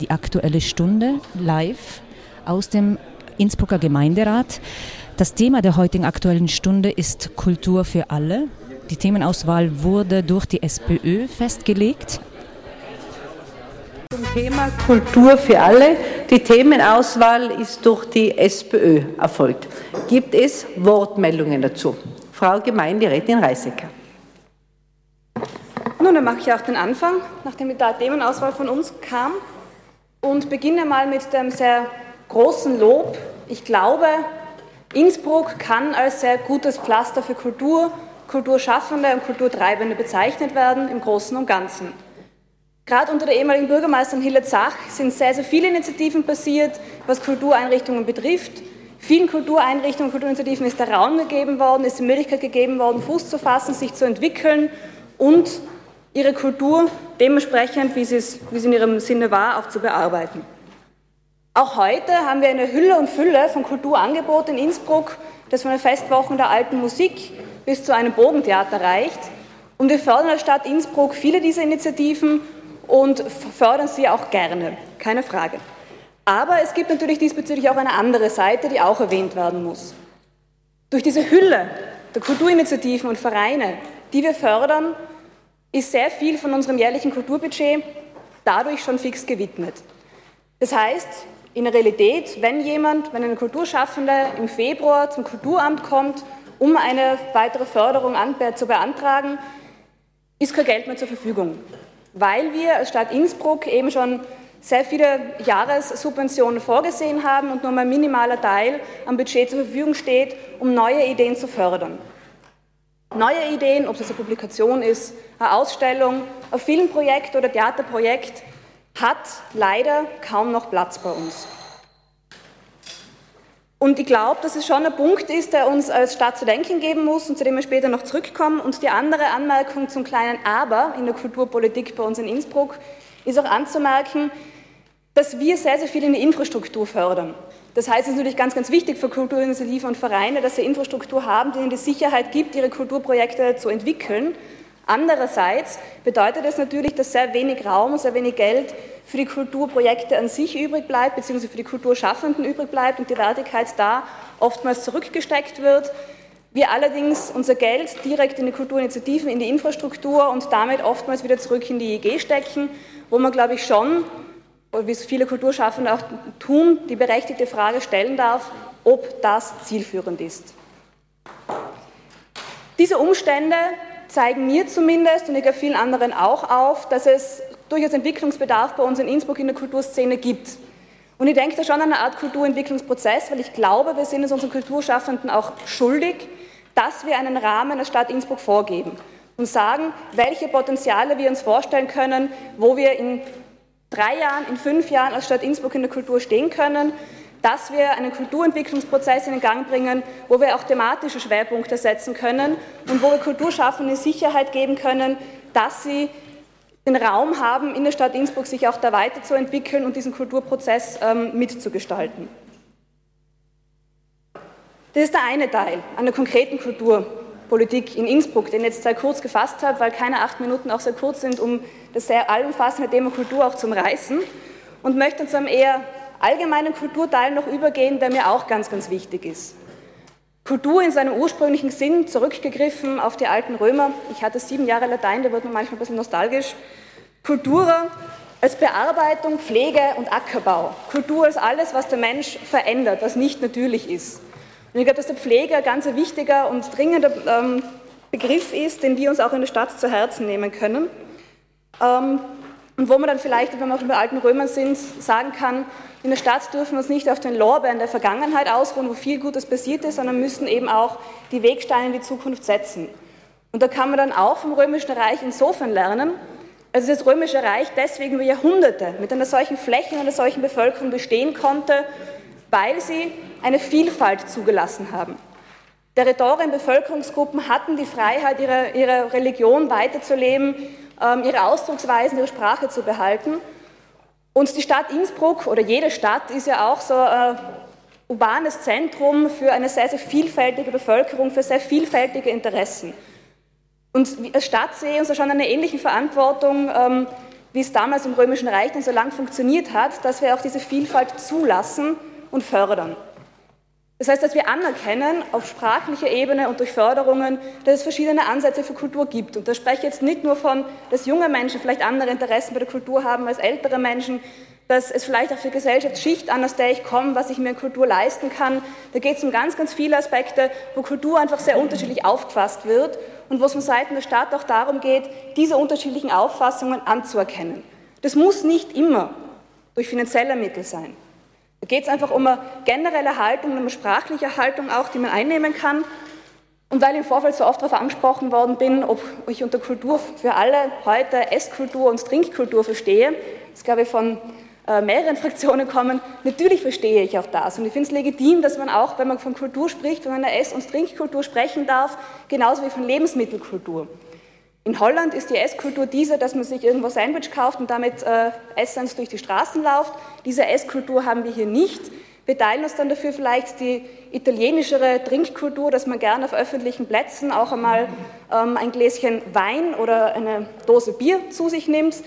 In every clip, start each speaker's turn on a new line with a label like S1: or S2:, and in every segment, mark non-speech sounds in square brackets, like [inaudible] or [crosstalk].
S1: die Aktuelle Stunde live aus dem Innsbrucker Gemeinderat. Das Thema der heutigen Aktuellen Stunde ist Kultur für alle. Die Themenauswahl wurde durch die SPÖ festgelegt.
S2: Zum Thema Kultur für alle. Die Themenauswahl ist durch die SPÖ erfolgt. Gibt es Wortmeldungen dazu? Frau Gemeinderätin Reisecker.
S3: Nun, dann mache ich auch den Anfang, nachdem die Themenauswahl von uns kam und beginne mal mit dem sehr großen Lob. Ich glaube, Innsbruck kann als sehr gutes Pflaster für Kultur, Kulturschaffende und Kulturtreibende bezeichnet werden, im Großen und Ganzen. Gerade unter der ehemaligen Bürgermeisterin Hille Zach sind sehr, sehr viele Initiativen passiert, was Kultureinrichtungen betrifft. Vielen Kultureinrichtungen, Kulturinitiativen ist der Raum gegeben worden, ist die Möglichkeit gegeben worden, Fuß zu fassen, sich zu entwickeln und ihre Kultur dementsprechend, wie, sie es, wie sie in ihrem Sinne war, auch zu bearbeiten. Auch heute haben wir eine Hülle und Fülle von Kulturangeboten in Innsbruck, das von den Festwochen der alten Musik bis zu einem Bogentheater reicht. Und wir fördern als Stadt Innsbruck viele dieser Initiativen und fördern sie auch gerne, keine Frage. Aber es gibt natürlich diesbezüglich auch eine andere Seite, die auch erwähnt werden muss. Durch diese Hülle der Kulturinitiativen und Vereine, die wir fördern, ist sehr viel von unserem jährlichen Kulturbudget dadurch schon fix gewidmet. Das heißt, in der Realität, wenn jemand, wenn eine Kulturschaffende im Februar zum Kulturamt kommt, um eine weitere Förderung zu beantragen, ist kein Geld mehr zur Verfügung, weil wir als Stadt Innsbruck eben schon sehr viele Jahressubventionen vorgesehen haben und nur ein minimaler Teil am Budget zur Verfügung steht, um neue Ideen zu fördern neue Ideen, ob es eine Publikation ist, eine Ausstellung, ein Filmprojekt oder Theaterprojekt, hat leider kaum noch Platz bei uns. Und ich glaube, dass es schon ein Punkt ist, der uns als Stadt zu denken geben muss und zu dem wir später noch zurückkommen. Und die andere Anmerkung zum kleinen Aber in der Kulturpolitik bei uns in Innsbruck ist auch anzumerken, dass wir sehr, sehr viel in die Infrastruktur fördern. Das heißt, es ist natürlich ganz, ganz wichtig für Kulturinitiativen und Vereine, dass sie Infrastruktur haben, die ihnen die Sicherheit gibt, ihre Kulturprojekte zu entwickeln. Andererseits bedeutet es natürlich, dass sehr wenig Raum und sehr wenig Geld für die Kulturprojekte an sich übrig bleibt, beziehungsweise für die Kulturschaffenden übrig bleibt und die Wertigkeit da oftmals zurückgesteckt wird. Wir allerdings unser Geld direkt in die Kulturinitiativen, in die Infrastruktur und damit oftmals wieder zurück in die IG stecken, wo man, glaube ich, schon wie es viele Kulturschaffende auch tun, die berechtigte Frage stellen darf, ob das zielführend ist. Diese Umstände zeigen mir zumindest und ich glaube vielen anderen auch auf, dass es durchaus Entwicklungsbedarf bei uns in Innsbruck in der Kulturszene gibt. Und ich denke da schon an eine Art Kulturentwicklungsprozess, weil ich glaube, wir sind es unseren Kulturschaffenden auch schuldig, dass wir einen Rahmen der Stadt Innsbruck vorgeben und sagen, welche Potenziale wir uns vorstellen können, wo wir in drei Jahren, in fünf Jahren als Stadt Innsbruck in der Kultur stehen können, dass wir einen Kulturentwicklungsprozess in den Gang bringen, wo wir auch thematische Schwerpunkte setzen können und wo wir Kulturschaffenden Sicherheit geben können, dass sie den Raum haben, in der Stadt Innsbruck sich auch da weiterzuentwickeln und diesen Kulturprozess ähm, mitzugestalten. Das ist der eine Teil einer konkreten Kultur. Politik in Innsbruck, den ich jetzt sehr kurz gefasst habe, weil keine acht Minuten auch sehr kurz sind, um das sehr allumfassende Thema Kultur auch zu reißen. Und möchte zu einem eher allgemeinen Kulturteil noch übergehen, der mir auch ganz, ganz wichtig ist. Kultur in seinem ursprünglichen Sinn, zurückgegriffen auf die alten Römer. Ich hatte sieben Jahre Latein, da wird man manchmal ein bisschen nostalgisch. Kultur als Bearbeitung, Pflege und Ackerbau. Kultur als alles, was der Mensch verändert, was nicht natürlich ist. Und ich glaube, dass der Pflege ein ganz wichtiger und dringender ähm, Begriff ist, den wir uns auch in der Stadt zu Herzen nehmen können. Ähm, und wo man dann vielleicht, wenn wir auch bei alten Römern sind, sagen kann, in der Stadt dürfen wir uns nicht auf den Lorbeeren der Vergangenheit ausruhen, wo viel Gutes passiert ist, sondern müssen eben auch die Wegsteine in die Zukunft setzen. Und da kann man dann auch vom Römischen Reich insofern lernen, also das Römische Reich deswegen über Jahrhunderte mit einer solchen Fläche und einer solchen Bevölkerung bestehen konnte, weil sie eine Vielfalt zugelassen haben. Territorien, Bevölkerungsgruppen hatten die Freiheit, ihre, ihre Religion weiterzuleben, ähm, ihre Ausdrucksweisen, ihre Sprache zu behalten. Und die Stadt Innsbruck oder jede Stadt ist ja auch so ein urbanes Zentrum für eine sehr, sehr vielfältige Bevölkerung, für sehr vielfältige Interessen. Und als Stadt sehe ich uns schon eine ähnliche Verantwortung, ähm, wie es damals im Römischen Reich dann so lang funktioniert hat, dass wir auch diese Vielfalt zulassen und fördern. Das heißt, dass wir anerkennen auf sprachlicher Ebene und durch Förderungen, dass es verschiedene Ansätze für Kultur gibt. Und da spreche ich jetzt nicht nur von, dass junge Menschen vielleicht andere Interessen bei der Kultur haben als ältere Menschen, dass es vielleicht auch für Gesellschaftsschicht an, aus der ich komme, was ich mir in Kultur leisten kann. Da geht es um ganz, ganz viele Aspekte, wo Kultur einfach sehr unterschiedlich aufgefasst wird und wo es von Seiten der Stadt auch darum geht, diese unterschiedlichen Auffassungen anzuerkennen. Das muss nicht immer durch finanzielle Mittel sein. Da geht es einfach um eine generelle Haltung, um eine sprachliche Haltung auch, die man einnehmen kann. Und weil ich im Vorfeld so oft darauf angesprochen worden bin, ob ich unter Kultur für alle heute Esskultur und Trinkkultur verstehe, das glaube ich von äh, mehreren [laughs] Fraktionen kommen, natürlich verstehe ich auch das. Und ich finde es legitim, dass man auch, wenn man von Kultur spricht, von einer Ess- und Trinkkultur sprechen darf, genauso wie von Lebensmittelkultur. In Holland ist die Esskultur diese, dass man sich irgendwo Sandwich kauft und damit äh, essend durch die Straßen läuft. Diese Esskultur haben wir hier nicht. Wir teilen uns dann dafür vielleicht die italienischere Trinkkultur, dass man gerne auf öffentlichen Plätzen auch einmal ähm, ein Gläschen Wein oder eine Dose Bier zu sich nimmt.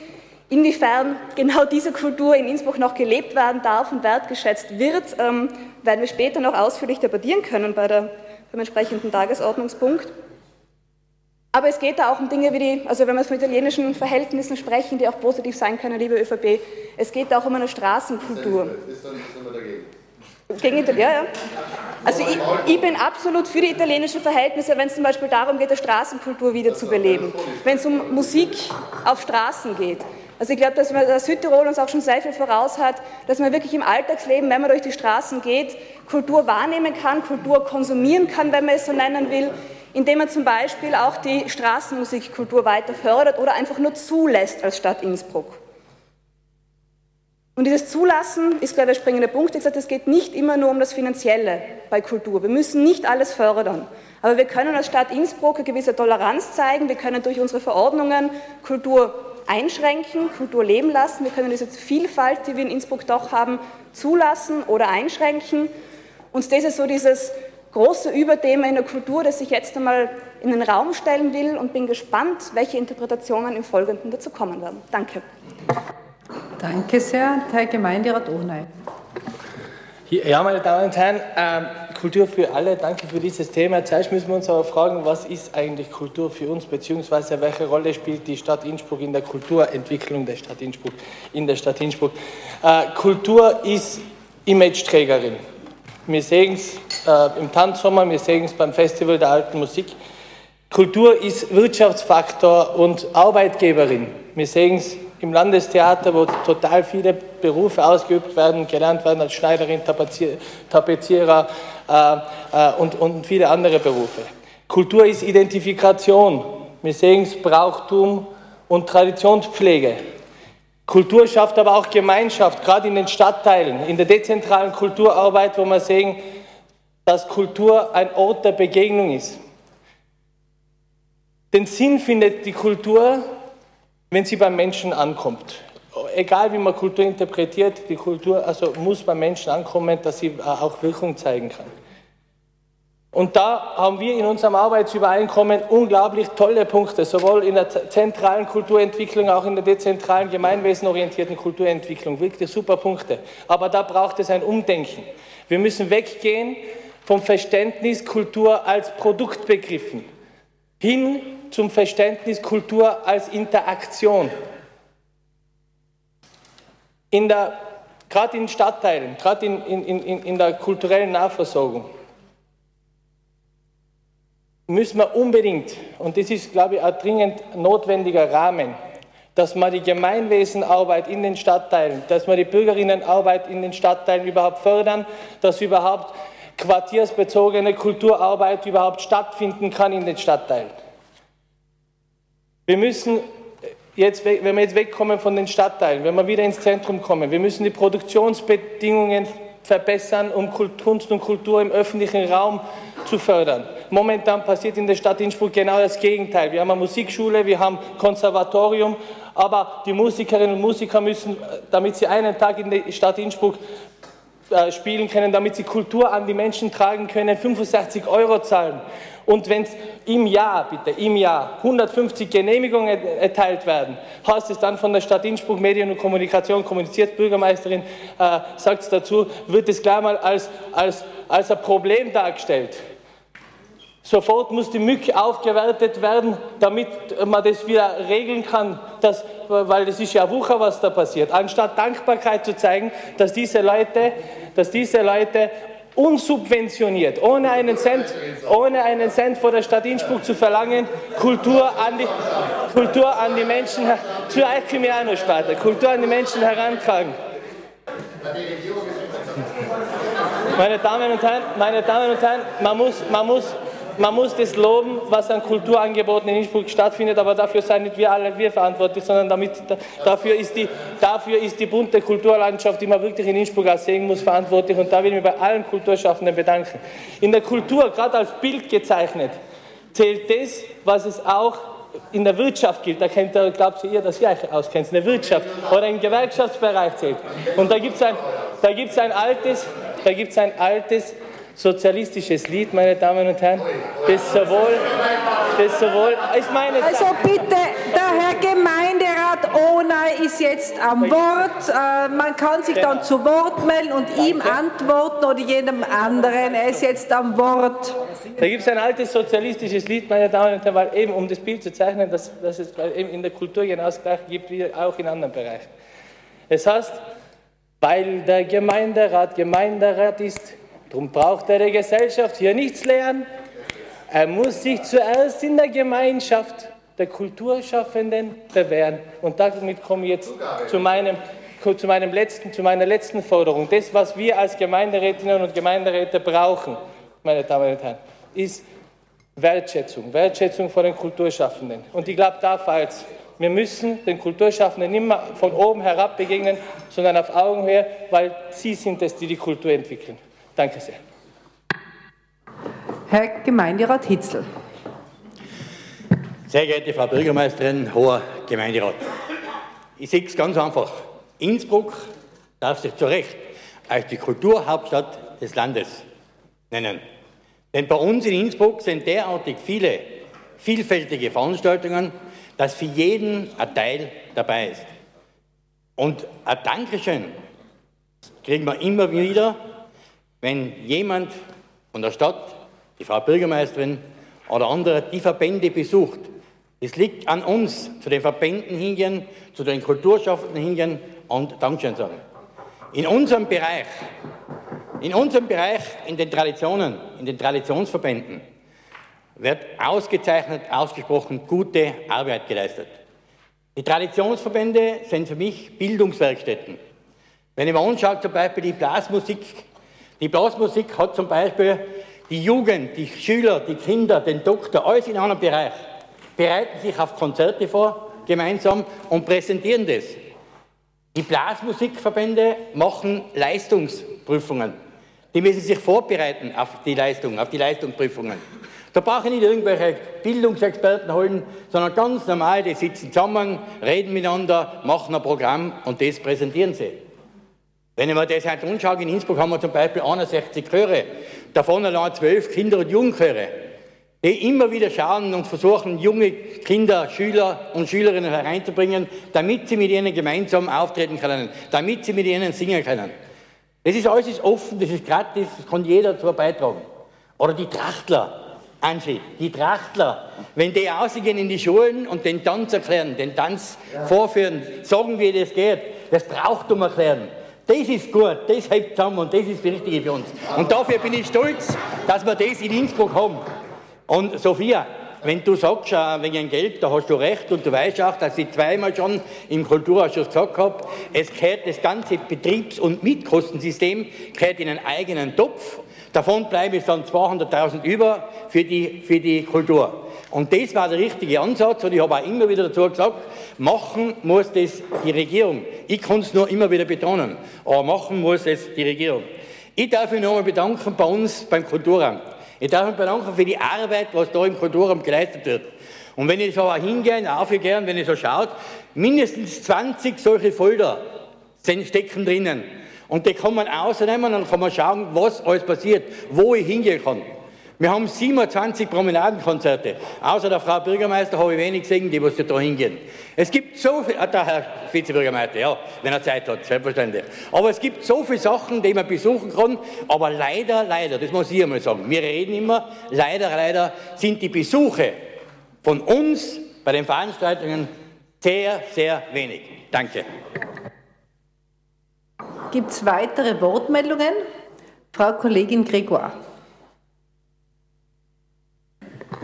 S3: Inwiefern genau diese Kultur in Innsbruck noch gelebt werden darf und wertgeschätzt wird, ähm, werden wir später noch ausführlich debattieren können bei der, beim entsprechenden Tagesordnungspunkt. Aber es geht da auch um Dinge wie die, also wenn wir von italienischen Verhältnissen sprechen, die auch positiv sein können, liebe ÖVP, es geht auch um eine Straßenkultur. Ist dann, sind wir dagegen? Gegen Italien, ja, ja. Also ich, ich, bin absolut für die italienischen Verhältnisse, wenn es zum Beispiel darum geht, die Straßenkultur wiederzubeleben, wenn es um Musik auf Straßen geht. Also ich glaube, dass, dass Südtirol uns auch schon sehr viel voraus hat, dass man wirklich im Alltagsleben, wenn man durch die Straßen geht, Kultur wahrnehmen kann, Kultur konsumieren kann, wenn man es so nennen will, indem man zum Beispiel auch die Straßenmusikkultur weiter fördert oder einfach nur zulässt als Stadt Innsbruck. Und dieses Zulassen ist, glaube ich, der springende Punkt. Ich gesagt, es geht nicht immer nur um das Finanzielle bei Kultur. Wir müssen nicht alles fördern. Aber wir können als Stadt Innsbruck eine gewisse Toleranz zeigen. Wir können durch unsere Verordnungen Kultur einschränken, Kultur leben lassen. Wir können diese Vielfalt, die wir in Innsbruck doch haben, zulassen oder einschränken. Und das ist so dieses große Überthema in der Kultur, das ich jetzt einmal in den Raum stellen will und bin gespannt, welche Interpretationen im Folgenden dazu kommen werden. Danke.
S2: Danke sehr, Herr Gemeinderat Ohnei.
S4: Ja, meine Damen und Herren, ähm, Kultur für alle, danke für dieses Thema. Zuerst müssen wir uns aber fragen, was ist eigentlich Kultur für uns, beziehungsweise welche Rolle spielt die Stadt Innsbruck in der Kulturentwicklung der Stadt Innsbruck, in der Stadt Innsbruck. Äh, Kultur ist Imageträgerin. Wir sehen es äh, im Tanzsommer, wir sehen es beim Festival der alten Musik. Kultur ist Wirtschaftsfaktor und Arbeitgeberin. Wir sehen es im Landestheater, wo total viele Berufe ausgeübt werden, gelernt werden als Schneiderin, Tapezierer äh, äh, und, und viele andere Berufe. Kultur ist Identifikation. Wir sehen es Brauchtum und Traditionspflege. Kultur schafft aber auch Gemeinschaft, gerade in den Stadtteilen, in der dezentralen Kulturarbeit, wo wir sehen, dass Kultur ein Ort der Begegnung ist. Den Sinn findet die Kultur, wenn sie beim Menschen ankommt. Egal wie man Kultur interpretiert, die Kultur also muss beim Menschen ankommen, dass sie auch Wirkung zeigen kann. Und da haben wir in unserem Arbeitsübereinkommen unglaublich tolle Punkte, sowohl in der zentralen Kulturentwicklung, auch in der dezentralen, gemeinwesenorientierten Kulturentwicklung. Wirklich super Punkte. Aber da braucht es ein Umdenken. Wir müssen weggehen vom Verständnis Kultur als Produktbegriffen hin zum Verständnis Kultur als Interaktion. In gerade in Stadtteilen, gerade in, in, in, in der kulturellen Nahversorgung müssen wir unbedingt, und das ist, glaube ich, ein dringend notwendiger Rahmen, dass man die Gemeinwesenarbeit in den Stadtteilen, dass man die Bürgerinnenarbeit in den Stadtteilen überhaupt fördern, dass überhaupt quartiersbezogene Kulturarbeit überhaupt stattfinden kann in den Stadtteilen. Wir müssen jetzt, wenn wir jetzt wegkommen von den Stadtteilen, wenn wir wieder ins Zentrum kommen, wir müssen die Produktionsbedingungen verbessern, um Kunst und Kultur im öffentlichen Raum zu fördern. Momentan passiert in der Stadt Innsbruck genau das Gegenteil. Wir haben eine Musikschule, wir haben Konservatorium, aber die Musikerinnen und Musiker müssen, damit sie einen Tag in der Stadt Innsbruck äh, spielen können, damit sie Kultur an die Menschen tragen können, 65 Euro zahlen. Und wenn im Jahr, bitte, im Jahr 150 Genehmigungen erteilt werden, heißt es dann von der Stadt Innsbruck Medien und Kommunikation, kommuniziert Bürgermeisterin, äh, sagt es dazu, wird es gleich mal als, als, als ein Problem dargestellt. Sofort muss die Mücke aufgewertet werden, damit man das wieder regeln kann, dass, weil das ist ja Wucher, was da passiert. Anstatt Dankbarkeit zu zeigen, dass diese Leute, dass diese Leute unsubventioniert, ohne einen Cent, ohne einen Cent vor der Stadt Innsbruck zu verlangen, Kultur an die, Kultur an die Menschen, zur Alchimiano-Sparte, Kultur an die Menschen herantragen. Meine Damen und Herren, meine Damen und Herren, man muss, man muss man muss das loben, was an Kulturangeboten in Innsbruck stattfindet, aber dafür seien nicht wir alle wir verantwortlich, sondern damit, dafür, ist die, dafür ist die bunte Kulturlandschaft, die man wirklich in Innsbruck auch sehen muss, verantwortlich. Und da will ich mich bei allen Kulturschaffenden bedanken. In der Kultur, gerade als Bild gezeichnet, zählt das, was es auch in der Wirtschaft gilt, da kennt glaubt ihr, dass ihr euch auskennt, in der Wirtschaft oder im Gewerkschaftsbereich zählt. Und da gibt es ein, ein altes, da gibt's ein altes sozialistisches Lied, meine Damen und Herren, das sowohl, das sowohl,
S2: ich meine... Also bitte, der Herr Gemeinderat Onay ist jetzt am Wort. Äh, man kann sich dann zu Wort melden und Danke. ihm antworten oder jedem anderen. Er ist jetzt am Wort.
S4: Da gibt es ein altes sozialistisches Lied, meine Damen und Herren, weil eben, um das Bild zu zeichnen, dass, dass es eben in der Kultur genauso gleich gibt wie auch in anderen Bereichen. Es heißt, weil der Gemeinderat Gemeinderat ist, Darum braucht er der Gesellschaft hier nichts lernen. Er muss sich zuerst in der Gemeinschaft der Kulturschaffenden bewähren. Und damit komme ich jetzt zu, meinem, zu, meinem letzten, zu meiner letzten Forderung. Das, was wir als Gemeinderätinnen und Gemeinderäte brauchen, meine Damen und Herren, ist Wertschätzung. Wertschätzung vor den Kulturschaffenden. Und ich glaube, da fällt wir müssen den Kulturschaffenden nicht mehr von oben herab begegnen, sondern auf Augenhöhe, weil sie sind es, die die Kultur entwickeln. Danke sehr.
S2: Herr Gemeinderat Hitzel.
S5: Sehr geehrte Frau Bürgermeisterin, hoher Gemeinderat. Ich sehe es ganz einfach. Innsbruck darf sich zu Recht als die Kulturhauptstadt des Landes nennen. Denn bei uns in Innsbruck sind derartig viele vielfältige Veranstaltungen, dass für jeden ein Teil dabei ist. Und ein Dankeschön kriegen wir immer wieder wenn jemand von der Stadt, die Frau Bürgermeisterin oder andere die Verbände besucht, es liegt an uns, zu den Verbänden hingehen, zu den Kulturschaffenden hingehen und Dankeschön sagen. In unserem Bereich, in unserem Bereich, in den Traditionen, in den Traditionsverbänden, wird ausgezeichnet, ausgesprochen gute Arbeit geleistet. Die Traditionsverbände sind für mich Bildungswerkstätten. Wenn ich mir anschaue, zum Beispiel die Blasmusik die Blasmusik hat zum Beispiel die Jugend, die Schüler, die Kinder, den Doktor, alles in einem Bereich, bereiten sich auf Konzerte vor, gemeinsam und präsentieren das. Die Blasmusikverbände machen Leistungsprüfungen. Die müssen sich vorbereiten auf die Leistung, auf die Leistungsprüfungen. Da brauche ich nicht irgendwelche Bildungsexperten holen, sondern ganz normal, die sitzen zusammen, reden miteinander, machen ein Programm und das präsentieren sie. Wenn ich mir das heute anschaue, in Innsbruck haben wir zum Beispiel 61 Chöre, davon allein 12 Kinder- und Jugendchöre, die immer wieder schauen und versuchen, junge Kinder, Schüler und Schülerinnen hereinzubringen, damit sie mit ihnen gemeinsam auftreten können, damit sie mit ihnen singen können. Das ist alles ist offen, das ist gratis, das kann jeder dazu beitragen. Oder die Trachtler, Angie, die Trachtler, wenn die ausgehen in die Schulen und den Tanz erklären, den Tanz vorführen, sagen, wie das geht, das Brauchtum erklären, das ist gut, das hält zusammen und das ist das Richtige für uns. Und dafür bin ich stolz, dass wir das in Innsbruck haben. Und Sophia, wenn du sagst, äh, wegen Geld, da hast du recht und du weißt auch, dass ich zweimal schon im Kulturausschuss gesagt habe, es gehört das ganze Betriebs- und Mitkostensystem gehört in einen eigenen Topf. Davon bleiben es dann 200.000 über für die, für die Kultur. Und das war der richtige Ansatz und ich habe auch immer wieder dazu gesagt, machen muss das die Regierung. Ich kann es nur immer wieder betonen, aber machen muss es die Regierung. Ich darf mich nochmal bedanken bei uns beim Kulturamt. Ich darf mich bedanken für die Arbeit, was da im Kulturamt geleistet wird. Und wenn ich so auch hingehe, aufgehe, wenn ich so schaut, mindestens 20 solche Folder stecken drinnen. Und die kann man ausnehmen und dann kann man schauen, was alles passiert, wo ich hingehen kann. Wir haben 27 Promenadenkonzerte. Außer der Frau Bürgermeister habe ich wenig gesehen, die was da hingehen. Es gibt so viel, ah, der Herr Vizebürgermeister, ja, wenn er Zeit hat, selbstverständlich. Aber es gibt so viele Sachen, die man besuchen kann. Aber leider, leider, das muss ich einmal sagen, wir reden immer, leider, leider sind die Besuche von uns bei den Veranstaltungen sehr, sehr wenig. Danke.
S2: Gibt es weitere Wortmeldungen? Frau Kollegin Gregoire.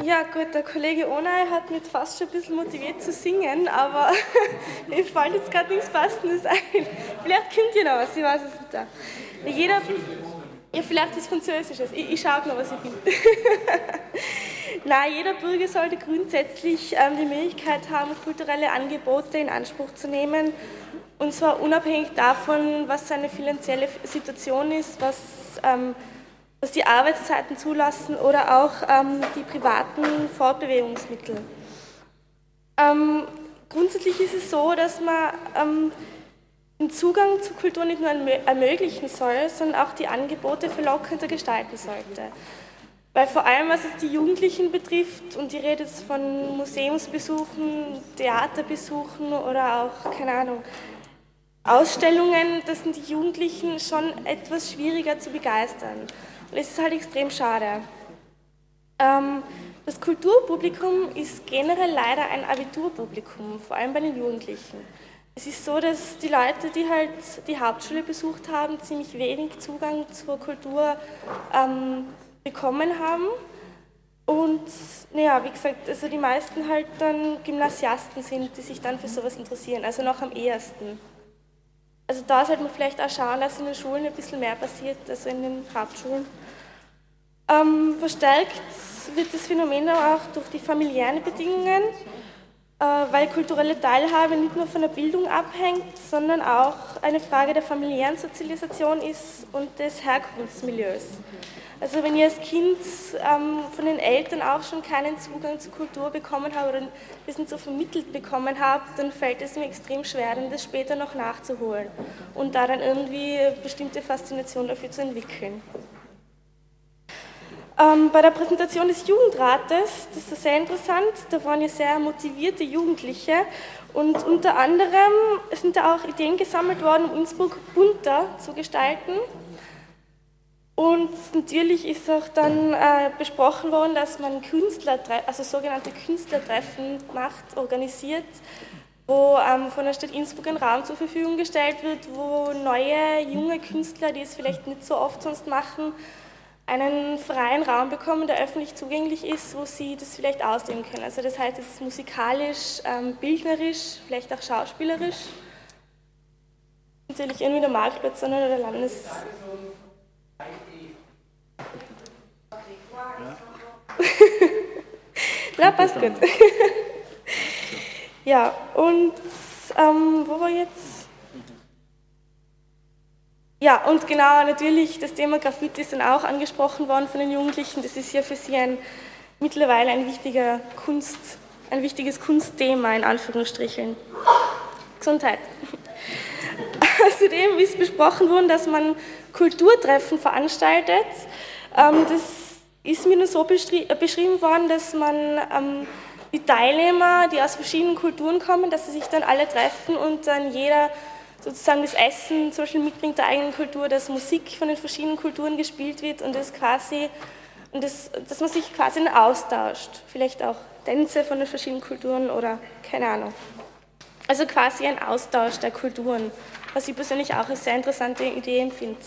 S6: Ja, gut, der Kollege Onay hat mich fast schon ein bisschen motiviert zu singen, aber [laughs] mir fällt jetzt gerade nichts Passendes ein. Vielleicht kommt ja noch was, ich weiß es nicht. Da. Jeder, ja, vielleicht ist Französisches. Ich, ich schaue noch, was ich finde. [laughs] Nein, jeder Bürger sollte grundsätzlich ähm, die Möglichkeit haben, kulturelle Angebote in Anspruch zu nehmen. Und zwar unabhängig davon, was seine finanzielle Situation ist, was ähm, was die Arbeitszeiten zulassen oder auch ähm, die privaten Fortbewegungsmittel. Ähm, grundsätzlich ist es so, dass man ähm, den Zugang zur Kultur nicht nur ermöglichen soll, sondern auch die Angebote verlockender gestalten sollte. Weil vor allem, was es die Jugendlichen betrifft, und die Rede jetzt von Museumsbesuchen, Theaterbesuchen oder auch, keine Ahnung, Ausstellungen, das sind die Jugendlichen schon etwas schwieriger zu begeistern. Und es ist halt extrem schade. Ähm, das Kulturpublikum ist generell leider ein Abiturpublikum, vor allem bei den Jugendlichen. Es ist so, dass die Leute, die halt die Hauptschule besucht haben, ziemlich wenig Zugang zur Kultur ähm, bekommen haben. Und naja, wie gesagt, also die meisten halt dann Gymnasiasten sind, die sich dann für sowas interessieren, also noch am ehesten. Also da sollte man vielleicht auch schauen, dass in den Schulen ein bisschen mehr passiert, also in den Hauptschulen. Ähm, verstärkt wird das Phänomen auch durch die familiären Bedingungen, äh, weil kulturelle Teilhabe nicht nur von der Bildung abhängt, sondern auch eine Frage der familiären Sozialisation ist und des Herkunftsmilieus. Also wenn ich als Kind ähm, von den Eltern auch schon keinen Zugang zur Kultur bekommen habe oder das nicht so vermittelt bekommen habe, dann fällt es mir extrem schwer, das später noch nachzuholen und da dann irgendwie bestimmte Faszination dafür zu entwickeln. Ähm, bei der Präsentation des Jugendrates, das ist sehr interessant, da waren ja sehr motivierte Jugendliche und unter anderem sind da auch Ideen gesammelt worden, um Innsbruck bunter zu gestalten. Und natürlich ist auch dann äh, besprochen worden, dass man Künstler, also sogenannte Künstlertreffen macht, organisiert, wo ähm, von der Stadt Innsbruck ein Raum zur Verfügung gestellt wird, wo neue, junge Künstler, die es vielleicht nicht so oft sonst machen, einen freien Raum bekommen, der öffentlich zugänglich ist, wo sie das vielleicht ausleben können. Also das heißt, es ist musikalisch, ähm, bildnerisch, vielleicht auch schauspielerisch. Natürlich irgendwie der Marktplatz, sondern der Landes... [laughs] Na, passt gut. [laughs] ja, und ähm, wo war jetzt? Ja, und genau, natürlich, das Thema Graffiti ist dann auch angesprochen worden von den Jugendlichen. Das ist ja für sie ein, mittlerweile ein, wichtiger Kunst, ein wichtiges Kunstthema, in Anführungsstrichen. Gesundheit. [laughs] Außerdem ist besprochen worden, dass man Kulturtreffen veranstaltet. Ähm, das ist mir nur so beschrieben worden, dass man ähm, die Teilnehmer, die aus verschiedenen Kulturen kommen, dass sie sich dann alle treffen und dann jeder sozusagen das Essen zum Beispiel mitbringt der eigenen Kultur, dass Musik von den verschiedenen Kulturen gespielt wird und das quasi, und das, dass man sich quasi austauscht. Vielleicht auch Tänze von den verschiedenen Kulturen oder keine Ahnung. Also quasi ein Austausch der Kulturen, was ich persönlich auch als sehr interessante Idee empfinde.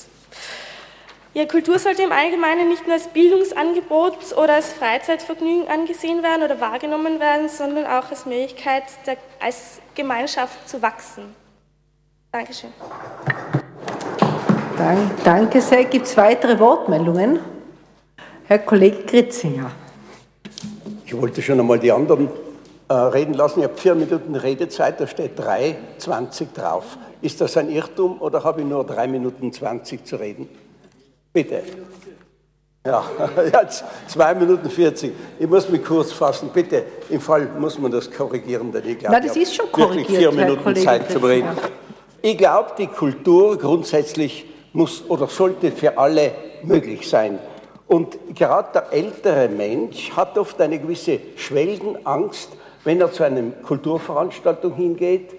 S6: Ja, Kultur sollte im Allgemeinen nicht nur als Bildungsangebot oder als Freizeitvergnügen angesehen werden oder wahrgenommen werden, sondern auch als Möglichkeit, der, als Gemeinschaft zu wachsen. Dankeschön.
S2: Dank, danke sehr. Gibt es weitere Wortmeldungen? Herr Kollege Gritzinger.
S7: Ich wollte schon einmal die anderen äh, reden lassen. Ich habe vier Minuten Redezeit, da steht 3,20 drauf. Ist das ein Irrtum oder habe ich nur 3 Minuten 20 zu reden? Bitte. Ja, [laughs] jetzt 2 Minuten 40. Ich muss mich kurz fassen. Bitte, im Fall muss man das korrigieren, denn ich glaube,
S2: Nein, das ist schon korrigiert,
S7: wirklich vier Minuten Zeit zum Reden. Ich glaube, die Kultur grundsätzlich muss oder sollte für alle möglich sein. Und gerade der ältere Mensch hat oft eine gewisse Schwelgenangst, wenn er zu einer Kulturveranstaltung hingeht,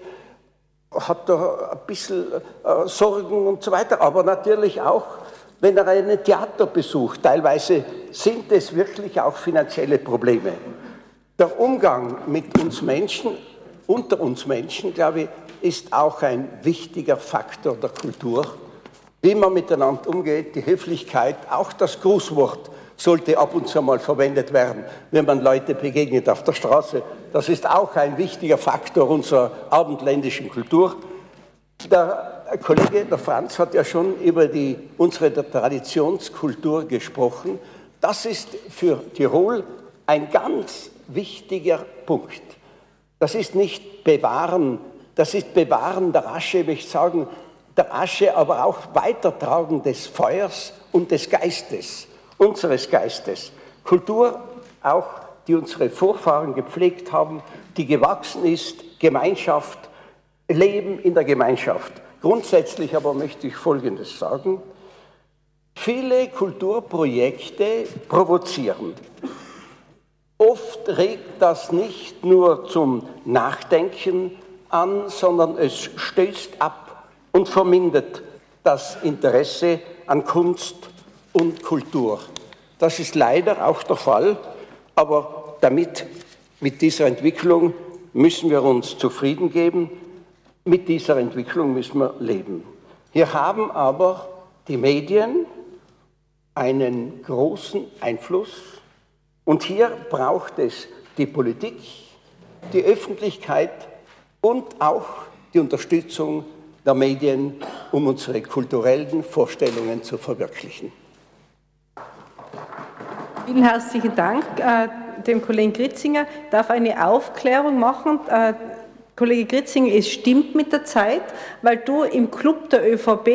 S7: hat er ein bisschen äh, Sorgen und so weiter, aber natürlich auch, wenn er ein Theater besucht. Teilweise sind es wirklich auch finanzielle Probleme. Der Umgang mit uns Menschen, unter uns Menschen, glaube ich, ist auch ein wichtiger Faktor der Kultur. Wie man miteinander umgeht, die Höflichkeit, auch das Grußwort sollte ab und zu mal verwendet werden, wenn man Leute begegnet auf der Straße. Das ist auch ein wichtiger Faktor unserer abendländischen Kultur. Der Kollege, der Franz, hat ja schon über die, unsere Traditionskultur gesprochen. Das ist für Tirol ein ganz wichtiger Punkt. Das ist nicht Bewahren, das ist Bewahren der Asche, möchte ich sagen, der Asche, aber auch Weitertragen des Feuers und des Geistes, unseres Geistes. Kultur auch, die unsere Vorfahren gepflegt haben, die gewachsen ist, Gemeinschaft, Leben in der Gemeinschaft. Grundsätzlich aber möchte ich Folgendes sagen. Viele Kulturprojekte provozieren. Oft regt das nicht nur zum Nachdenken an, sondern es stößt ab und vermindert das Interesse an Kunst und Kultur. Das ist leider auch der Fall, aber damit, mit dieser Entwicklung müssen wir uns zufrieden geben. Mit dieser Entwicklung müssen wir leben. Hier haben aber die Medien einen großen Einfluss und hier braucht es die Politik, die Öffentlichkeit und auch die Unterstützung der Medien, um unsere kulturellen Vorstellungen zu verwirklichen.
S2: Vielen herzlichen Dank äh, dem Kollegen Gritzinger. Ich darf eine Aufklärung machen. Äh, Kollege Gritzinger, es stimmt mit der Zeit, weil du im Club der ÖVP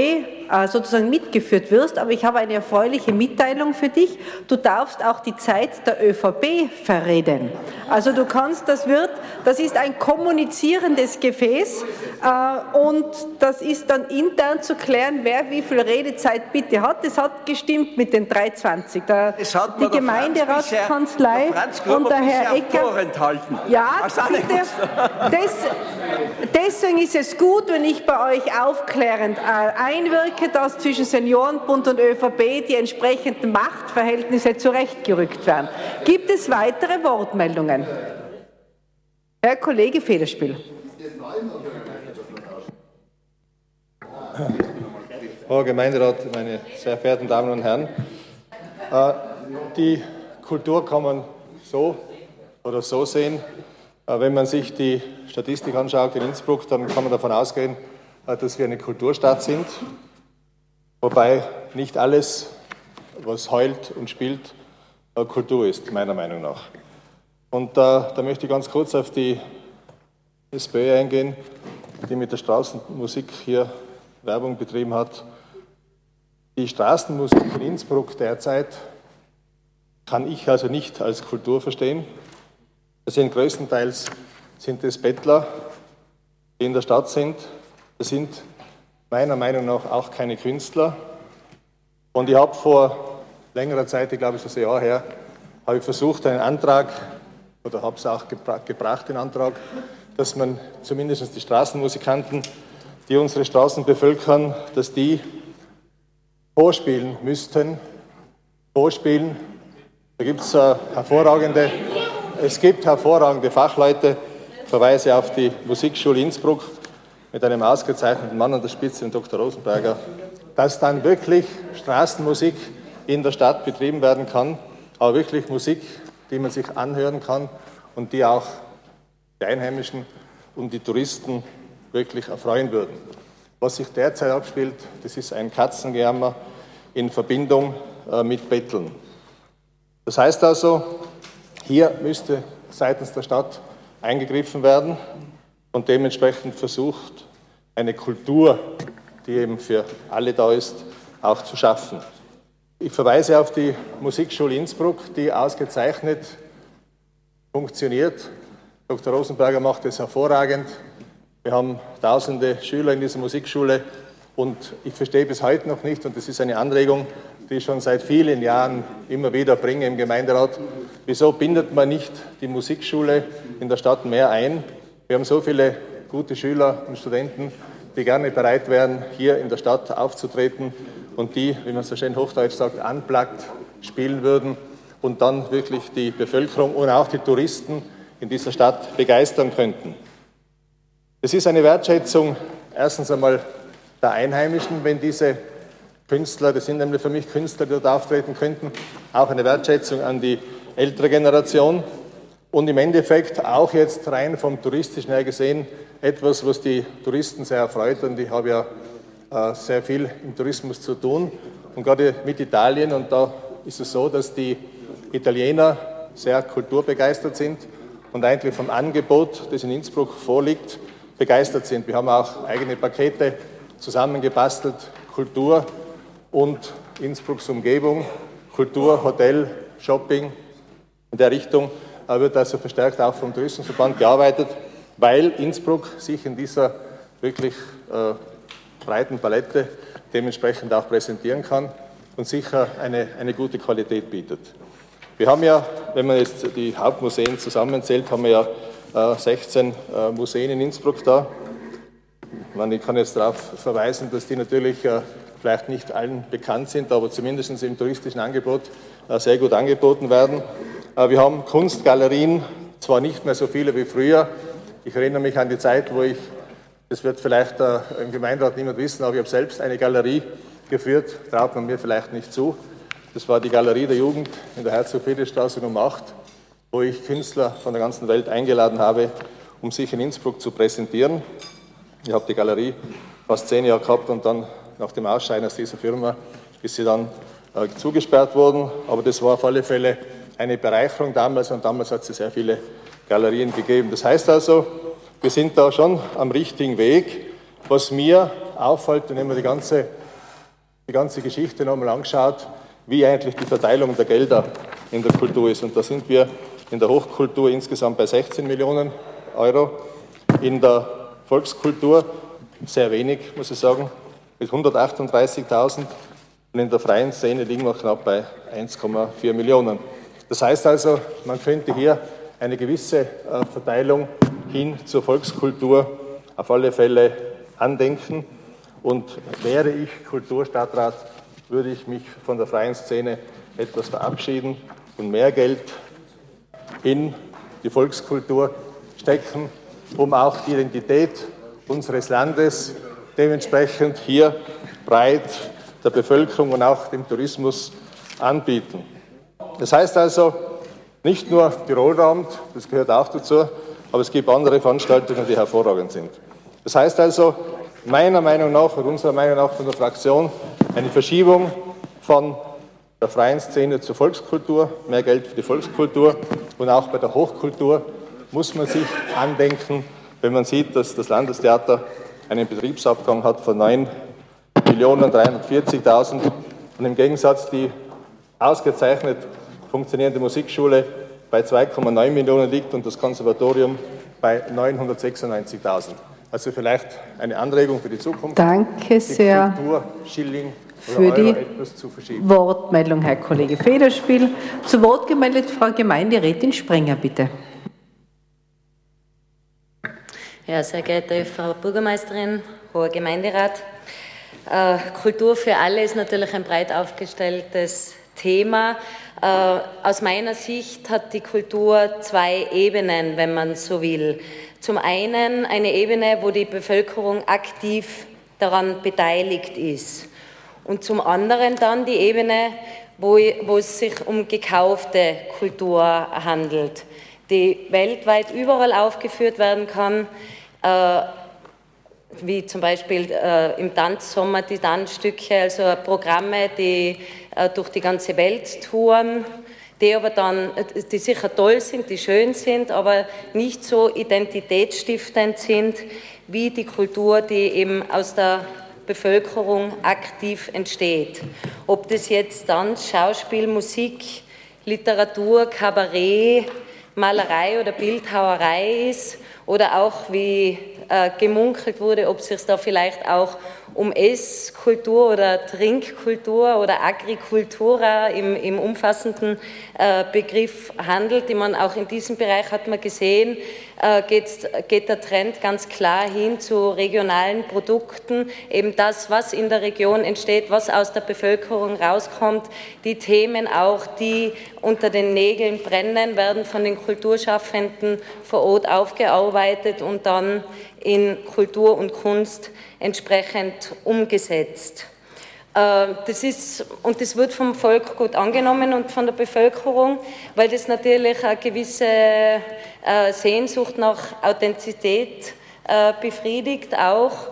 S2: äh, sozusagen mitgeführt wirst, aber ich habe eine erfreuliche Mitteilung für dich. Du darfst auch die Zeit der ÖVP verreden. Also du kannst, das wird, das ist ein kommunizierendes Gefäß äh, und das ist dann intern zu klären, wer wie viel Redezeit bitte hat. Das hat gestimmt mit den 320. Da, die Gemeinderatskanzlei und der Herr Ecker. Ja, bitte, das, deswegen ist es gut, wenn ich bei euch aufklärend äh, einwirke, dass zwischen Seniorenbund und ÖVP die entsprechenden Machtverhältnisse zurechtgerückt werden. Gibt es weitere Wortmeldungen? Herr Kollege Federspiel.
S8: Frau Gemeinderat, meine sehr verehrten Damen und Herren, äh, die Kultur kann man so oder so sehen. Äh, wenn man sich die Statistik anschaut in Innsbruck, dann kann man davon ausgehen, äh, dass wir eine Kulturstadt sind, wobei nicht alles, was heult und spielt, äh, Kultur ist, meiner Meinung nach. Und da, da möchte ich ganz kurz auf die SPÖ eingehen, die mit der Straßenmusik hier Werbung betrieben hat. Die Straßenmusik in Innsbruck derzeit kann ich also nicht als Kultur verstehen. Das sind größtenteils sind es Bettler, die in der Stadt sind. Das sind meiner Meinung nach auch keine Künstler. Und ich habe vor längerer Zeit, ich glaube es ist ein Jahr her, habe ich versucht, einen Antrag, oder habe es auch gebra gebracht, den Antrag, dass man zumindest die Straßenmusikanten, die unsere Straßen bevölkern, dass die vorspielen müssten. Vorspielen, da gibt es äh, hervorragende es gibt hervorragende Fachleute. Verweise auf die Musikschule Innsbruck mit einem ausgezeichneten Mann an der Spitze, den Dr. Rosenberger, dass dann wirklich Straßenmusik in der Stadt betrieben werden kann, aber wirklich Musik, die man sich anhören kann und die auch die Einheimischen und die Touristen wirklich erfreuen würden. Was sich derzeit abspielt, das ist ein Katzengejammer in Verbindung äh, mit Betteln. Das heißt also, hier müsste seitens der Stadt eingegriffen werden und dementsprechend versucht, eine Kultur, die eben für alle da ist, auch zu schaffen. Ich verweise auf die Musikschule Innsbruck, die ausgezeichnet funktioniert. Dr. Rosenberger macht es hervorragend. Wir haben tausende Schüler in dieser Musikschule Und ich verstehe bis heute noch nicht, und das ist eine Anregung, die ich schon seit vielen Jahren immer wieder bringe im Gemeinderat, wieso bindet man nicht die Musikschule in der Stadt mehr ein? Wir haben so viele gute Schüler und Studenten, die gerne bereit wären, hier in der Stadt aufzutreten und die, wie man so schön hochdeutsch sagt, unplugged spielen würden und dann wirklich die Bevölkerung und auch die Touristen in dieser Stadt begeistern könnten. Es ist eine Wertschätzung erstens einmal der Einheimischen, wenn diese Künstler, das sind nämlich für mich Künstler, die dort auftreten könnten, auch eine Wertschätzung an die ältere Generation. Und im Endeffekt auch jetzt rein vom touristischen her gesehen etwas, was die Touristen sehr erfreut und ich habe ja äh, sehr viel im Tourismus zu tun. Und gerade mit Italien und da ist es so, dass die Italiener sehr kulturbegeistert sind und eigentlich vom Angebot, das in Innsbruck vorliegt, begeistert sind. Wir haben auch eigene Pakete zusammengebastelt, Kultur und Innsbrucks Umgebung, Kultur, Hotel, Shopping in der Richtung wird also verstärkt auch vom Tourismusverband gearbeitet, weil Innsbruck sich in dieser wirklich äh, breiten Palette dementsprechend auch präsentieren kann und sicher eine, eine gute Qualität bietet. Wir haben ja, wenn man jetzt die Hauptmuseen zusammenzählt, haben wir ja äh, 16 äh, Museen in Innsbruck da. Ich kann jetzt darauf verweisen, dass die natürlich äh, vielleicht nicht allen bekannt sind, aber zumindest im touristischen Angebot äh, sehr gut angeboten werden. Äh, wir haben Kunstgalerien, zwar nicht mehr so viele wie früher. Ich erinnere mich an die Zeit, wo ich, das wird vielleicht im Gemeinderat niemand wissen, aber ich habe selbst eine Galerie geführt, traut man mir vielleicht nicht zu. Das war die Galerie der Jugend in der Herzog-Friedrich-Straße Nummer 8, wo ich Künstler von der ganzen Welt eingeladen habe, um sich in Innsbruck zu präsentieren. Ich habe die Galerie fast zehn Jahre gehabt und dann nach dem Ausscheiden aus dieser Firma ist sie dann äh, zugesperrt worden. Aber das war auf alle Fälle eine Bereicherung damals und damals hat es sehr viele Galerien gegeben. Das heißt also, wir sind da schon am richtigen Weg. Was mir auffällt, wenn man die ganze, die ganze Geschichte nochmal anschaut, wie eigentlich die Verteilung der Gelder in der Kultur ist. Und da sind wir in der Hochkultur insgesamt bei 16 Millionen Euro, in der Volkskultur sehr wenig, muss ich sagen, mit 138.000 und in der freien Szene liegen wir knapp bei 1,4 Millionen. Das heißt also, man könnte hier eine gewisse äh, Verteilung hin zur Volkskultur auf alle Fälle andenken. Und wäre ich Kulturstadtrat, würde ich mich von der freien Szene etwas verabschieden und mehr Geld in die Volkskultur stecken, um auch die Identität unseres Landes dementsprechend hier breit der Bevölkerung und auch dem Tourismus anbieten. Das heißt also, nicht nur Tirolraum, das gehört auch dazu, aber es gibt andere Veranstaltungen, die hervorragend sind. Das heißt also, meiner Meinung nach und unserer Meinung nach von der Fraktion eine Verschiebung von der freien Szene zur Volkskultur, mehr Geld für die Volkskultur und auch bei der Hochkultur muss man sich andenken, wenn man sieht, dass das Landestheater einen Betriebsabgang hat von 9.340.000 und im Gegensatz die ausgezeichnet funktionierende Musikschule bei 2,9 Millionen liegt und das Konservatorium bei 996.000. Also vielleicht eine Anregung für die Zukunft.
S2: Danke sehr.
S8: Die Kultur, Schilling
S2: für die Wortmeldung, Herr Kollege Federspiel. Zu Wort gemeldet Frau Gemeinderätin Sprenger, bitte.
S9: Ja, sehr geehrte Frau Bürgermeisterin, hoher Gemeinderat. Äh, Kultur für alle ist natürlich ein breit aufgestelltes Thema. Äh, aus meiner Sicht hat die Kultur zwei Ebenen, wenn man so will. Zum einen eine Ebene, wo die Bevölkerung aktiv daran beteiligt ist. Und zum anderen dann die Ebene, wo, wo es sich um gekaufte Kultur handelt, die weltweit überall aufgeführt werden kann, äh, wie zum Beispiel äh, im Tanzsommer die Tanzstücke, also Programme, die äh, durch die ganze Welt touren, die aber dann, die sicher toll sind, die schön sind, aber nicht so identitätsstiftend sind wie die Kultur, die eben aus der Bevölkerung aktiv entsteht. Ob das jetzt Tanz, Schauspiel, Musik, Literatur, Kabarett, Malerei oder Bildhauerei ist oder auch wie äh, gemunkelt wurde, ob es sich da vielleicht auch um Esskultur oder Trinkkultur oder Agrikultura im, im umfassenden äh, Begriff handelt. Ich meine, auch in diesem Bereich hat man gesehen, äh, geht, geht der Trend ganz klar hin zu regionalen Produkten. Eben das, was in der Region entsteht, was aus der Bevölkerung rauskommt, die Themen auch, die unter den Nägeln brennen, werden von den Kulturschaffenden vor Ort aufgearbeitet und dann in Kultur und Kunst entsprechend umgesetzt. Äh, das ist, und das wird vom Volk gut angenommen und von der Bevölkerung, weil das natürlich eine gewisse äh, Sehnsucht nach Authentizität äh, befriedigt auch.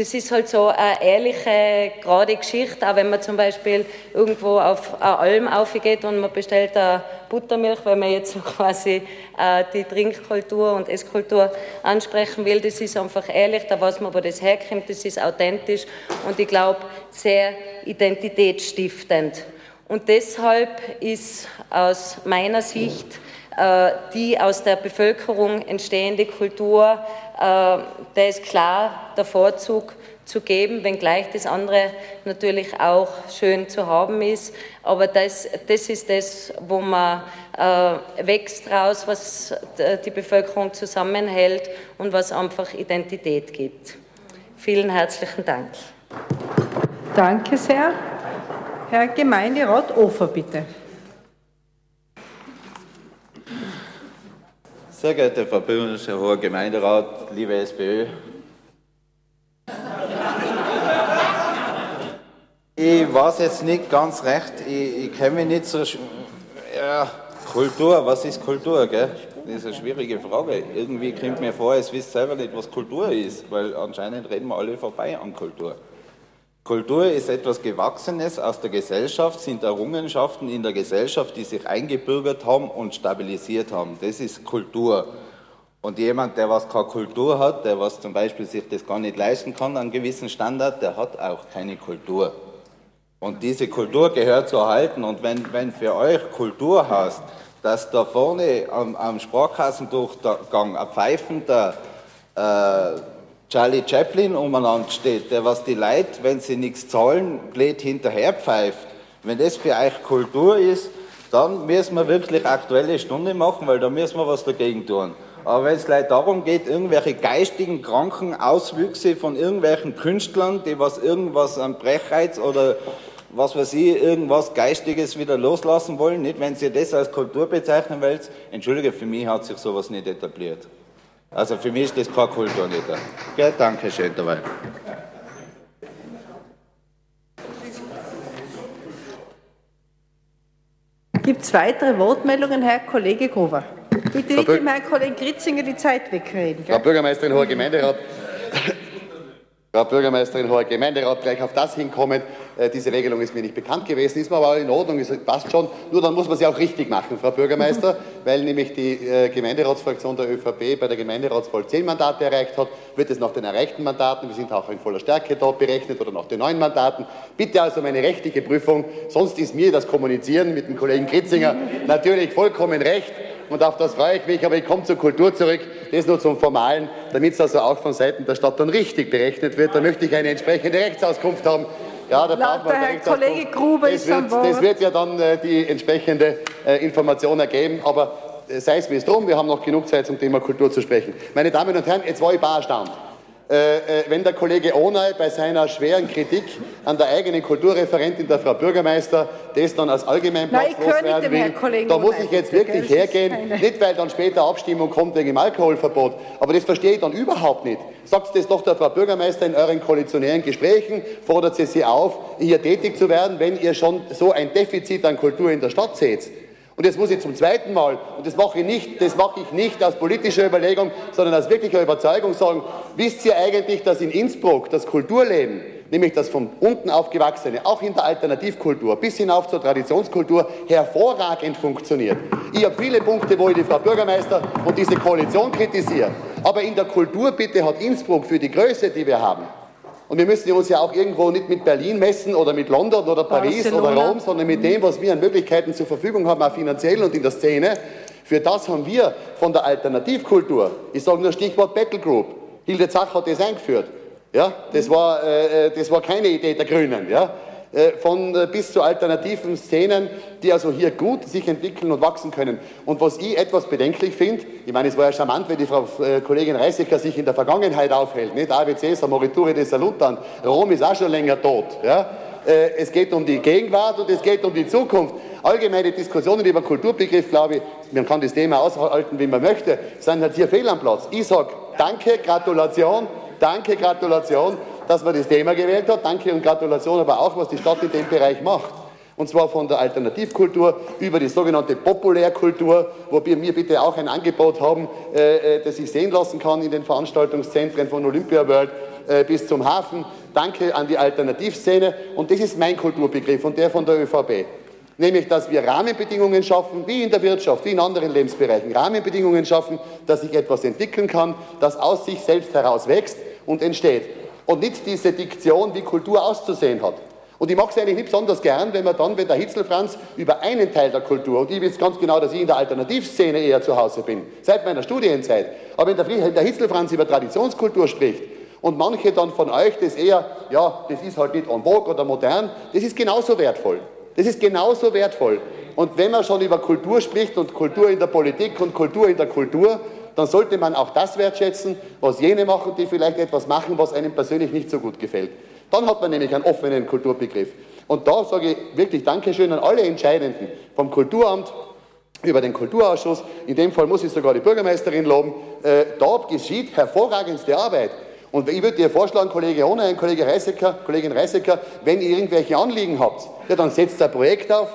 S9: Das ist halt so eine ehrliche, gerade Geschichte, auch wenn man zum Beispiel irgendwo auf eine Alm aufgeht und man bestellt eine Buttermilch, weil man jetzt [laughs] quasi äh, die Trinkkultur und Esskultur ansprechen will. Das ist einfach ehrlich, da weiß man, wo das herkommt, das ist authentisch und ich glaube sehr identitätsstiftend. Und deshalb ist aus meiner Sicht die aus der Bevölkerung entstehende Kultur, äh, da ist klar der Vorzug zu geben, wenngleich das andere natürlich auch schön zu haben ist. Aber das, das ist das, wo man äh, wächst raus, was die Bevölkerung zusammenhält und was einfach Identität gibt. Vielen herzlichen Dank.
S2: Danke sehr. Herr Gemeinderat Ofer, bitte.
S10: Sehr geehrte Frau Böhmische, Hoher Gemeinderat, liebe SPÖ, ich weiß jetzt nicht ganz recht, ich, ich kenne mich nicht so. Ja, Kultur, was ist Kultur, gell? Das ist eine schwierige Frage. Irgendwie kommt mir vor, es wisst selber nicht, was Kultur ist, weil anscheinend reden wir alle vorbei an Kultur. Kultur ist etwas Gewachsenes aus der Gesellschaft, sind Errungenschaften in der Gesellschaft, die sich eingebürgert haben und stabilisiert haben. Das ist Kultur. Und jemand, der was keine Kultur hat, der was zum Beispiel sich das gar nicht leisten kann, einen gewissen Standard, der hat auch keine Kultur. Und diese Kultur gehört zu erhalten. Und wenn, wenn für euch Kultur heißt, dass da vorne am, am Sparkassendurchgang ein pfeifender äh, Charlie Chaplin umeinander steht, der was die Leute, wenn sie nichts zahlen, blöd hinterher pfeift. Wenn das für euch Kultur ist, dann müssen wir wirklich aktuelle Stunde machen, weil da müssen wir was dagegen tun. Aber wenn es Leute darum geht, irgendwelche geistigen, kranken Auswüchse von irgendwelchen Künstlern, die was irgendwas an Brechreiz oder was weiß ich, irgendwas Geistiges wieder loslassen wollen, nicht wenn Sie das als Kultur bezeichnen wollt, entschuldige, für mich hat sich sowas nicht etabliert. Also für mich ist das keine Kultur nicht. Gell, danke schön dabei.
S2: Gibt es weitere Wortmeldungen, Herr Kollege Gruber? Bitte nicht dem Herrn Kollegen Gritzinger die Zeit wegreden.
S11: Gell? Frau Bürgermeisterin, hoher Gemeinderat, Frau Bürgermeisterin, hoher Gemeinderat, gleich auf das hinkommen. Äh, diese Regelung ist mir nicht bekannt gewesen, ist mir aber in Ordnung, es passt schon. Nur dann muss man sie auch richtig machen, Frau Bürgermeister, [laughs] weil nämlich die äh, Gemeinderatsfraktion der ÖVP bei der Gemeinderatswahl zehn Mandate erreicht hat, wird es nach den erreichten Mandaten, wir sind auch in voller Stärke dort berechnet, oder nach den neuen Mandaten. Bitte also um eine rechtliche Prüfung, sonst ist mir das Kommunizieren mit dem Kollegen Kritzinger [laughs] natürlich vollkommen recht und auf das freue ich mich, aber ich komme zur Kultur zurück, das nur zum Formalen, damit es also auch von Seiten der Stadt dann richtig berechnet wird. Da möchte ich eine entsprechende Rechtsauskunft haben. Ja, da braucht man
S2: Herr Kollege Gruber
S11: das wird, das wird ja dann äh, die entsprechende äh, Information ergeben, aber äh, sei es wie es drum, wir haben noch genug Zeit zum Thema Kultur zu sprechen. Meine Damen und Herren, jetzt war ich bar erstaunt. Äh, äh, wenn der Kollege Onay bei seiner schweren Kritik an der eigenen Kulturreferentin, der Frau Bürgermeister, das dann als Allgemeinplatz loswerden will, da muss ich jetzt wirklich hergehen, nicht weil dann später Abstimmung kommt wegen dem Alkoholverbot, aber das verstehe ich dann überhaupt nicht. Sagt das doch der Frau Bürgermeister in euren koalitionären Gesprächen, fordert sie sie auf, hier tätig zu werden, wenn ihr schon so ein Defizit an Kultur in der Stadt seht. Und jetzt muss ich zum zweiten Mal, und das mache ich nicht, das mache ich nicht aus politischer Überlegung, sondern aus wirklicher Überzeugung sagen, wisst ihr eigentlich, dass in Innsbruck das Kulturleben, nämlich das von unten aufgewachsene, auch in der Alternativkultur bis hinauf zur Traditionskultur, hervorragend funktioniert. Ich habe viele Punkte, wo ich die Frau Bürgermeister und diese Koalition kritisiere. Aber in der Kultur bitte hat Innsbruck für die Größe, die wir haben, und wir müssen uns ja auch irgendwo nicht mit Berlin messen oder mit London oder Paris Barcelona. oder Rom, sondern mit dem, was wir an Möglichkeiten zur Verfügung haben, auch finanziell und in der Szene. Für das haben wir von der Alternativkultur, ich sage nur Stichwort Battle Group, Hilde Zach hat das eingeführt, Ja, das war, äh, äh, das war keine Idee der Grünen. Ja. Äh, von äh, bis zu alternativen Szenen, die also hier gut sich entwickeln und wachsen können. Und was ich etwas bedenklich finde, ich meine, es war ja charmant, wenn die Frau äh, Kollegin Reisecker sich in der Vergangenheit aufhält, nicht? Ave Caesar, Morituri de Salutan, Rom ist auch schon länger tot. Ja? Es geht um die Gegenwart und es geht um die Zukunft. Allgemeine Diskussionen über Kulturbegriff, glaube ich, man kann das Thema aushalten, wie man möchte, sind halt hier fehl am Platz. Ich sage danke, Gratulation, danke, Gratulation dass man das Thema gewählt hat. Danke und Gratulation aber auch, was die Stadt in dem Bereich macht. Und zwar von der Alternativkultur über die sogenannte Populärkultur, wo wir mir bitte auch ein Angebot haben, äh, äh, das ich sehen lassen kann in den Veranstaltungszentren von Olympia World äh, bis zum Hafen. Danke an die Alternativszene. Und das ist mein Kulturbegriff und der von der ÖVP. Nämlich, dass wir Rahmenbedingungen schaffen, wie in der Wirtschaft, wie in anderen Lebensbereichen. Rahmenbedingungen schaffen, dass sich etwas entwickeln kann, das aus sich selbst heraus wächst und entsteht und nicht diese Diktion, wie Kultur auszusehen hat. Und ich mag es eigentlich nicht besonders gern, wenn man dann, wenn der Hitzelfranz über einen Teil der Kultur, und ich weiß ganz genau, dass ich in der Alternativszene eher zu Hause bin, seit meiner Studienzeit, aber wenn der Hitzelfranz über Traditionskultur spricht und manche dann von euch das eher, ja, das ist halt nicht en vogue oder modern, das ist genauso wertvoll. Das ist genauso wertvoll. Und wenn man schon über Kultur spricht und Kultur in der Politik und Kultur in der Kultur, dann sollte man auch das wertschätzen, was jene machen, die vielleicht etwas machen, was einem persönlich nicht so gut gefällt. Dann hat man nämlich einen offenen Kulturbegriff. Und da sage ich wirklich Dankeschön an alle Entscheidenden vom Kulturamt, über den Kulturausschuss. In dem Fall muss ich sogar die Bürgermeisterin loben. Äh, da geschieht hervorragendste Arbeit. Und ich würde dir vorschlagen, Kollege Ohnein, Kollege Reisecker, Kollegin Reisecker, wenn ihr irgendwelche Anliegen habt, ja, dann setzt ein Projekt auf,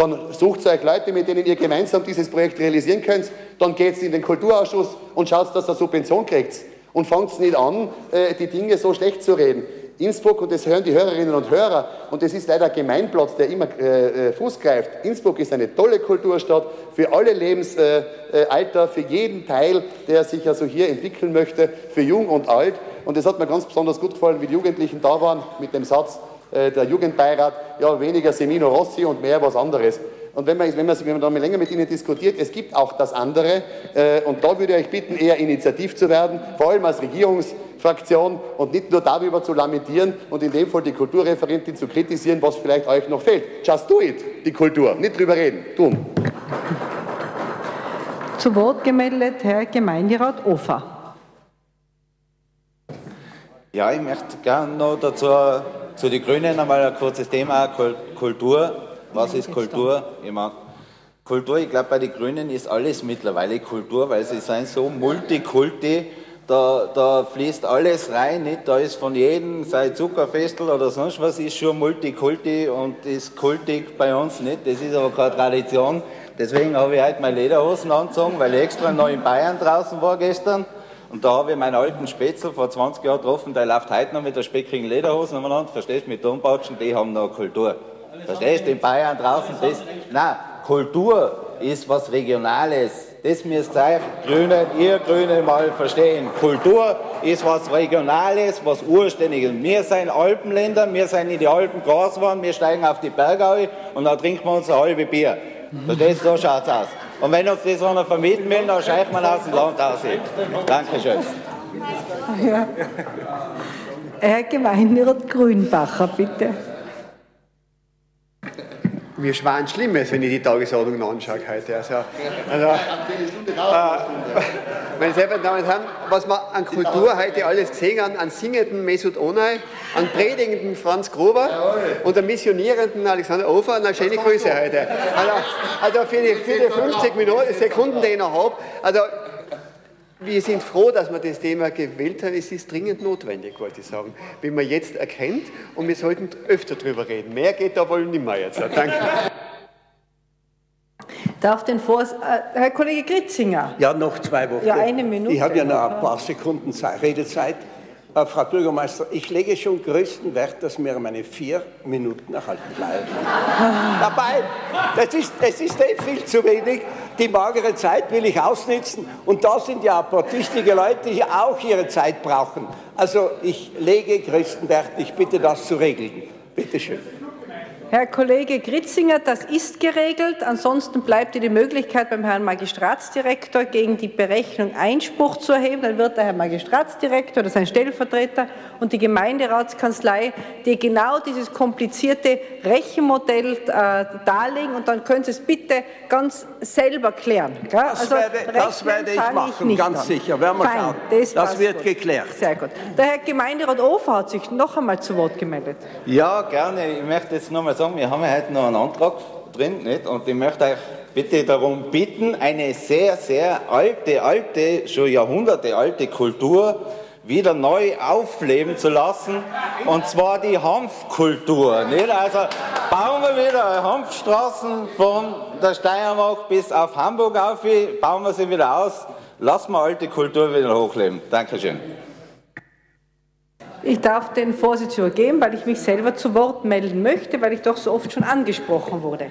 S11: dann sucht euch Leute, mit denen ihr gemeinsam dieses Projekt realisieren könnt. Dann geht in den Kulturausschuss und schaut, dass ihr Subvention kriegt. Und fangt nicht an, äh, die Dinge so schlecht zu reden. Innsbruck, und das hören die Hörerinnen und Hörer, und das ist leider ein Gemeinplatz, der immer äh, äh, Fuß greift. Innsbruck ist eine tolle Kulturstadt für alle Lebensalter, für jeden Teil, der sich also hier entwickeln möchte, für jung und alt. Und es hat mir ganz besonders gut gefallen, wie die Jugendlichen da waren mit dem Satz, äh, der Jugendbeirat, ja, weniger Semino Rossi und mehr was anderes. Und wenn man, wenn, man, wenn man da mal länger mit Ihnen diskutiert, es gibt auch das andere. Äh, und da würde ich euch bitten, eher initiativ zu werden, vor allem als Regierungsfraktion und nicht nur darüber zu lamentieren und in dem Fall die Kulturreferentin zu kritisieren, was vielleicht euch noch fehlt. Just do it, die Kultur, nicht drüber reden, tun.
S2: Zu Wort gemeldet Herr Gemeinderat Ofer.
S10: Ja, ich möchte gerne noch dazu zu den Grünen einmal ein kurzes Thema, Kultur. Was ist Kultur? Ich meine, Kultur, ich glaube, bei den Grünen ist alles mittlerweile Kultur, weil sie sind so multikulti, da, da fließt alles rein, nicht? da ist von jedem, sei Zuckerfestel oder sonst was, ist schon Multikulti und ist kultig bei uns nicht, das ist aber keine Tradition. Deswegen habe ich heute meine Lederhosen angezogen, weil ich extra noch in Bayern draußen war gestern. Und da habe ich meinen alten Spätzl vor 20 Jahren getroffen, der läuft heute noch mit der speckigen Lederhosen umeinander, verstehst du, mit Tonbautschen, die haben noch Kultur. Verstehst du, in Bayern draußen, das, nein, Kultur ist was Regionales. Das müsst ihr Grüne, ihr Grüne mal verstehen. Kultur ist was Regionales, was Urständiges. Wir sind Alpenländer, wir sind in die Alpen groß geworden, wir steigen auf die Berge und dann trinken wir uns ein halbes Bier. Verstehst du, so schaut's aus. Und wenn uns das einer vermieten will, dann scheicht man aus dem Land aus. Dankeschön.
S2: Ja. Herr Gemeinderat Grünbacher, bitte.
S12: Mir schwan Schlimmes, wenn ich die Tagesordnung anschaue heute. Also, also, äh, [laughs] meine sehr verehrten Damen und Herren, was wir an Kultur heute alles gesehen haben, an singenden Mesut Onay, an predigenden Franz Gruber und an missionierenden Alexander Ofer, eine schöne Grüße heute. Also, also für, die, für die 50 Minuten, Sekunden, die ich noch habe, also wir sind froh, dass wir das Thema gewählt haben. Es ist dringend notwendig, wollte ich sagen, wie man jetzt erkennt. Und wir sollten öfter darüber reden. Mehr geht da wohl nicht mehr jetzt. Danke.
S2: Darf den Vors äh, Herr Kollege Gritzinger.
S7: Ja, noch zwei Wochen.
S2: Ja, eine Minute.
S7: Ich habe ja noch ein paar Sekunden Redezeit. Äh, Frau Bürgermeister, ich lege schon größten Wert, dass mir meine vier Minuten erhalten bleiben. Dabei, das ist, das ist eh viel zu wenig. Die magere Zeit will ich ausnutzen. Und da sind ja ein paar tüchtige Leute, die auch ihre Zeit brauchen. Also ich lege größten Wert, ich bitte das zu regeln. Bitte schön.
S2: Herr Kollege Gritzinger, das ist geregelt. Ansonsten bleibt die Möglichkeit beim Herrn Magistratsdirektor gegen die Berechnung Einspruch zu erheben. Dann wird der Herr Magistratsdirektor oder sein Stellvertreter und die Gemeinderatskanzlei dir genau dieses komplizierte Rechenmodell äh, darlegen und dann können Sie es bitte ganz selber klären.
S7: Gell? Das, also, werde, das werde, ich machen, ich ganz an. sicher. Werden wir Fein, schauen. Das, das wird gut. geklärt.
S2: Sehr gut. Der Herr Gemeinderat Ofer hat sich noch einmal zu Wort gemeldet.
S10: Ja, gerne. Ich möchte jetzt noch mal sagen, wir haben ja heute noch einen Antrag drin nicht? und ich möchte euch bitte darum bitten, eine sehr, sehr alte, alte, schon Jahrhunderte alte Kultur wieder neu aufleben zu lassen, und zwar die Hanfkultur. Nicht? Also bauen wir wieder Hanfstraßen von der Steiermark bis auf Hamburg auf, bauen wir sie wieder aus, lassen wir alte Kultur wieder hochleben. Dankeschön.
S2: Ich darf den Vorsitz übergeben, weil ich mich selber zu Wort melden möchte, weil ich doch so oft schon angesprochen wurde.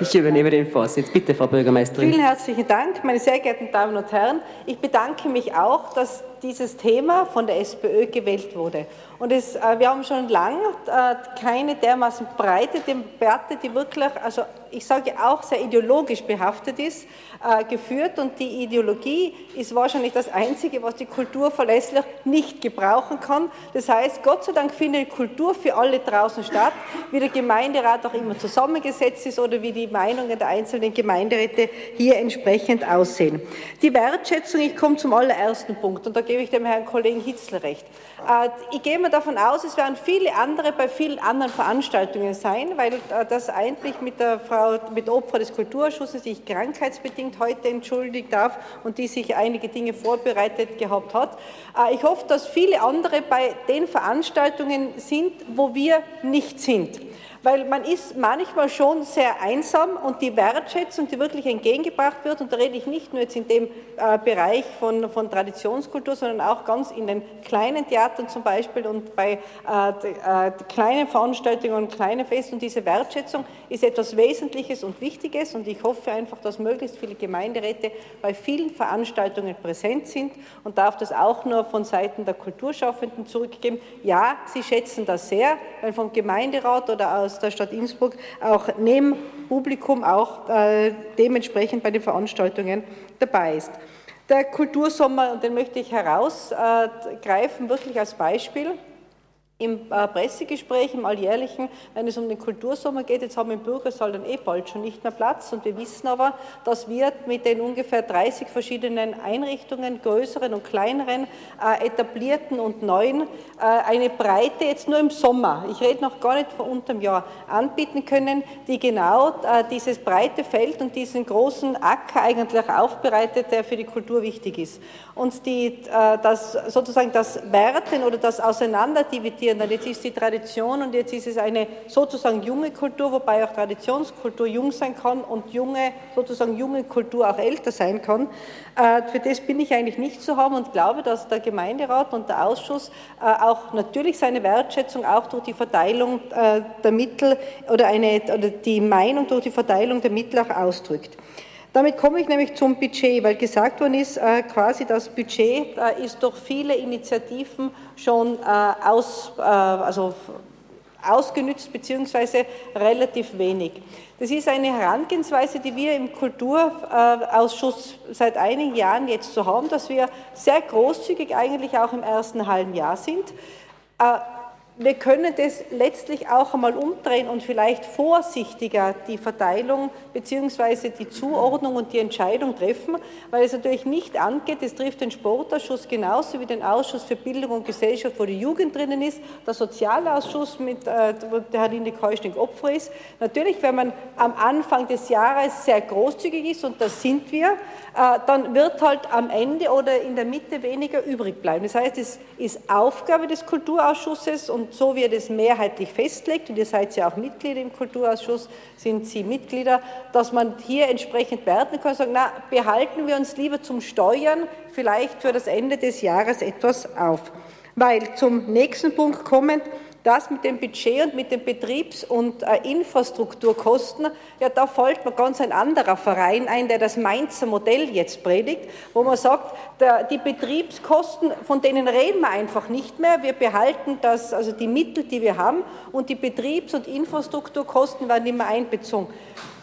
S13: Ich übernehme den Vorsitz. Bitte, Frau Bürgermeisterin.
S2: Vielen herzlichen Dank, meine sehr geehrten Damen und Herren. Ich bedanke mich auch, dass dieses Thema von der SPÖ gewählt wurde. Und es, äh, wir haben schon lange äh, keine dermaßen breite Debatte, die wirklich, also ich sage auch sehr ideologisch behaftet ist, äh, geführt. Und die Ideologie ist wahrscheinlich das Einzige, was die Kultur verlässlich nicht gebrauchen kann. Das heißt, Gott sei Dank findet Kultur für alle draußen statt, wie der Gemeinderat auch immer zusammengesetzt ist oder wie die Meinungen der einzelnen Gemeinderäte hier entsprechend aussehen. Die Wertschätzung, ich komme zum allerersten Punkt, und da gebe ich dem Herrn Kollegen Hitzler recht. Äh, ich gehe mal davon aus, es werden viele andere bei vielen anderen Veranstaltungen sein, weil äh, das eigentlich mit der Frau, mit Opfer des Kulturausschusses, die ich krankheitsbedingt heute entschuldigen darf und die sich einige Dinge vorbereitet gehabt hat. Äh, ich hoffe, dass viele andere bei den Veranstaltungen sind, wo wir nicht sind weil man ist manchmal schon sehr einsam und die Wertschätzung, die wirklich entgegengebracht wird, und da rede ich nicht nur jetzt in dem äh, Bereich von, von Traditionskultur, sondern auch ganz in den kleinen Theatern zum Beispiel und bei äh, äh, kleinen Veranstaltungen und kleinen Festen. Und diese Wertschätzung ist etwas Wesentliches und Wichtiges und ich hoffe einfach, dass möglichst viele Gemeinderäte bei vielen Veranstaltungen präsent sind und darf das auch nur von Seiten der Kulturschaffenden zurückgeben. Ja, sie schätzen das sehr, weil vom Gemeinderat oder aus der Stadt Innsbruck auch neben Publikum auch äh, dementsprechend bei den Veranstaltungen dabei ist. Der Kultursommer, und den möchte ich herausgreifen, wirklich als Beispiel. Im äh, Pressegespräch, im alljährlichen, wenn es um den Kultursommer geht, jetzt haben wir im Bürgersaal dann eh bald schon nicht mehr Platz und wir wissen aber, dass wir mit den ungefähr 30 verschiedenen Einrichtungen, größeren und kleineren, äh, etablierten und neuen, äh, eine Breite jetzt nur im Sommer, ich rede noch gar nicht von unterm Jahr, anbieten können, die genau dieses breite Feld und diesen großen Acker eigentlich aufbereitet, der für die Kultur wichtig ist. Und die, das, sozusagen das Werten oder das Auseinanderdividieren Dann jetzt ist die Tradition und jetzt ist es eine sozusagen junge Kultur, wobei auch Traditionskultur jung sein kann und junge, sozusagen junge Kultur auch älter sein kann. Äh, für das bin ich eigentlich nicht zu haben und glaube, dass der Gemeinderat und der Ausschuss äh, auch natürlich seine Wertschätzung auch durch die Verteilung äh, der Mittel oder, eine, oder die Meinung durch die Verteilung der Mittel auch ausdrückt. Damit komme ich nämlich zum Budget, weil gesagt worden ist, äh, quasi das Budget äh, ist durch viele Initiativen schon äh, aus, also ausgenützt beziehungsweise relativ wenig. Das ist eine Herangehensweise, die wir im Kulturausschuss seit einigen Jahren jetzt so haben, dass wir sehr großzügig eigentlich auch im ersten halben Jahr sind wir können das letztlich auch einmal umdrehen und vielleicht vorsichtiger die Verteilung bzw. die Zuordnung und die Entscheidung treffen, weil es natürlich nicht angeht, es trifft den Sportausschuss genauso wie den Ausschuss für Bildung und Gesellschaft, wo die Jugend drinnen ist, der Sozialausschuss, mit, äh, wo der Herr Linde Keuschning Opfer ist. Natürlich, wenn man am Anfang des Jahres sehr großzügig ist, und das sind wir, äh, dann wird halt am Ende oder in der Mitte weniger übrig bleiben. Das heißt, es ist Aufgabe des Kulturausschusses und so wie er das mehrheitlich festlegt, und ihr seid ja auch Mitglieder im Kulturausschuss, sind Sie Mitglieder, dass man hier entsprechend werten kann und sagen, na, behalten wir uns lieber zum Steuern vielleicht für das Ende des Jahres etwas auf. Weil zum nächsten Punkt kommend, Das mit dem Budget und mit den Betriebs- und äh, Infrastrukturkosten, ja, da fällt mir ganz ein anderer Verein ein, der das Mainzer Modell jetzt predigt, wo man sagt, der, die Betriebskosten, von denen reden wir einfach nicht mehr. Wir behalten das, also die Mittel, die wir haben, und die Betriebs- und Infrastrukturkosten werden immer einbezogen.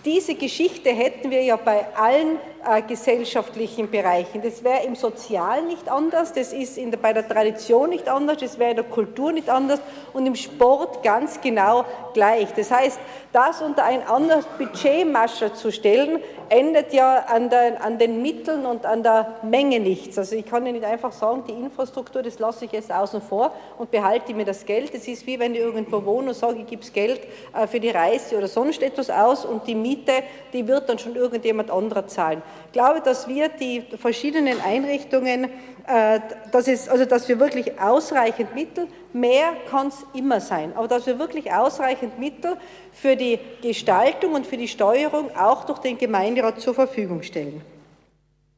S2: Diese Geschichte hätten wir ja bei allen äh, gesellschaftlichen Bereichen. Das wäre im Sozialen nicht anders, das ist der, bei der Tradition nicht anders, das wäre in der Kultur nicht anders und im Sport ganz genau gleich. Das heißt, das unter ein anderes Budgetmascher zu stellen, ändert ja an, der, an, den Mitteln und an der Menge nichts. Also ich kann ja nicht einfach sagen, die Infrastruktur, das lasse ich jetzt außen vor und behalte mir das Geld. Das ist wie wenn ich irgendwo wohne und sage, ich gebe Geld äh, für die Reise oder sonst etwas aus und die Miete, die wird dann schon irgendjemand anderer zahlen. Glaube, dass wir die verschiedenen Einrichtungen, äh, dass, es, also dass wir wirklich ausreichend Mittel, mehr kann es immer sein, aber dass wir wirklich ausreichend Mittel für die Gestaltung und für die Steuerung auch durch den Gemeinderat zur Verfügung stellen.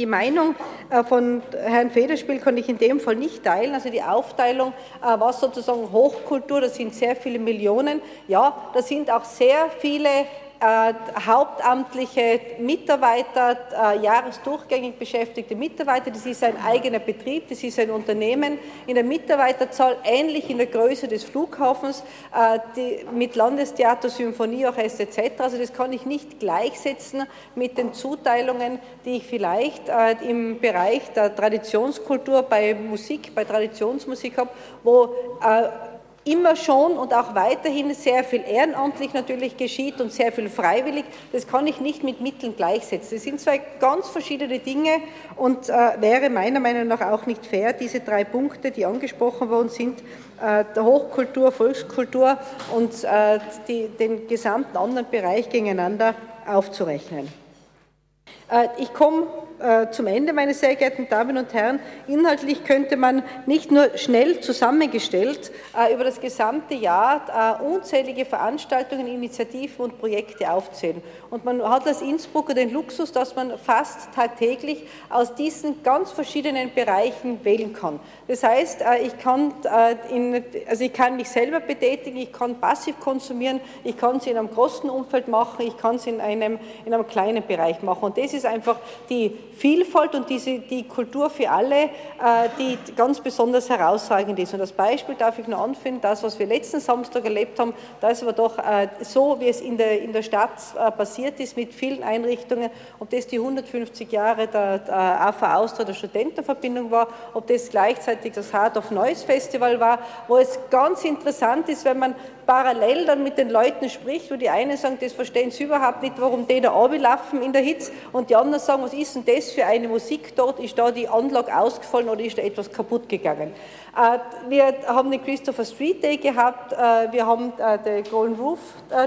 S2: Die Meinung äh, von Herrn Federspiel kann ich in dem Fall nicht teilen. Also die Aufteilung, äh, was sozusagen Hochkultur, das sind sehr viele Millionen. Ja, da sind auch sehr viele äh, hauptamtliche Mitarbeiter, äh, jahresdurchgängig beschäftigte Mitarbeiter. Das ist ein eigener Betrieb, das ist ein Unternehmen in der Mitarbeiterzahl ähnlich in der Größe des Flughafens äh, die, mit Landestheater, Symphonieorchester etc. Also das kann ich nicht gleichsetzen mit den Zuteilungen, die ich vielleicht äh, im Bereich der Traditionskultur bei Musik, bei Traditionsmusik habe, wo äh, immer schon und auch weiterhin sehr viel ehrenamtlich natürlich geschieht und sehr viel freiwillig. Das kann ich nicht mit Mitteln gleichsetzen. Das sind zwei ganz verschiedene Dinge und äh, wäre meiner Meinung nach auch nicht fair, diese drei Punkte, die angesprochen worden sind, äh, der Hochkultur, Volkskultur und äh, die, den gesamten anderen Bereich gegeneinander aufzurechnen. Äh, ich komme äh, zum Ende, meine sehr geehrten Damen und Herren. Inhaltlich könnte man nicht nur schnell zusammengestellt äh, über das gesamte Jahr unzählige Veranstaltungen, Initiativen und Projekte aufzählen. Und man hat als Innsbrucker den Luxus, dass man fast tagtäglich aus diesen ganz verschiedenen Bereichen wählen kann. Das heißt, ich kann, in, also ich kann mich selber betätigen, ich kann passiv konsumieren, ich kann es in einem großen Umfeld machen, ich kann es in einem, in einem kleinen Bereich machen. Und das ist einfach die Vielfalt und diese, die Kultur für alle, äh, die ganz besonders herausragend ist. Und als Beispiel darf ich nur anführen, das, was wir letzten Samstag erlebt haben, da ist aber doch äh, so, wie es in der, in der Stadt äh, passiert ist, mit vielen Einrichtungen, ob das die 150 Jahre der, AFA Austria, der Studentenverbindung war, ob das gleichzeitig das Heart of Noise Festival war, wo es ganz interessant ist, wenn man parallel dann mit den Leuten spricht, wo die einen sagen, das verstehen sie überhaupt nicht, warum die da runterlaufen in der Hitze und die anderen sagen, was ist denn das für eine Musik dort, ist da die Anlage ausgefallen oder ist da etwas kaputt gegangen. Äh, wir haben den Christopher Street Day gehabt, äh, wir haben äh, die Golden Roof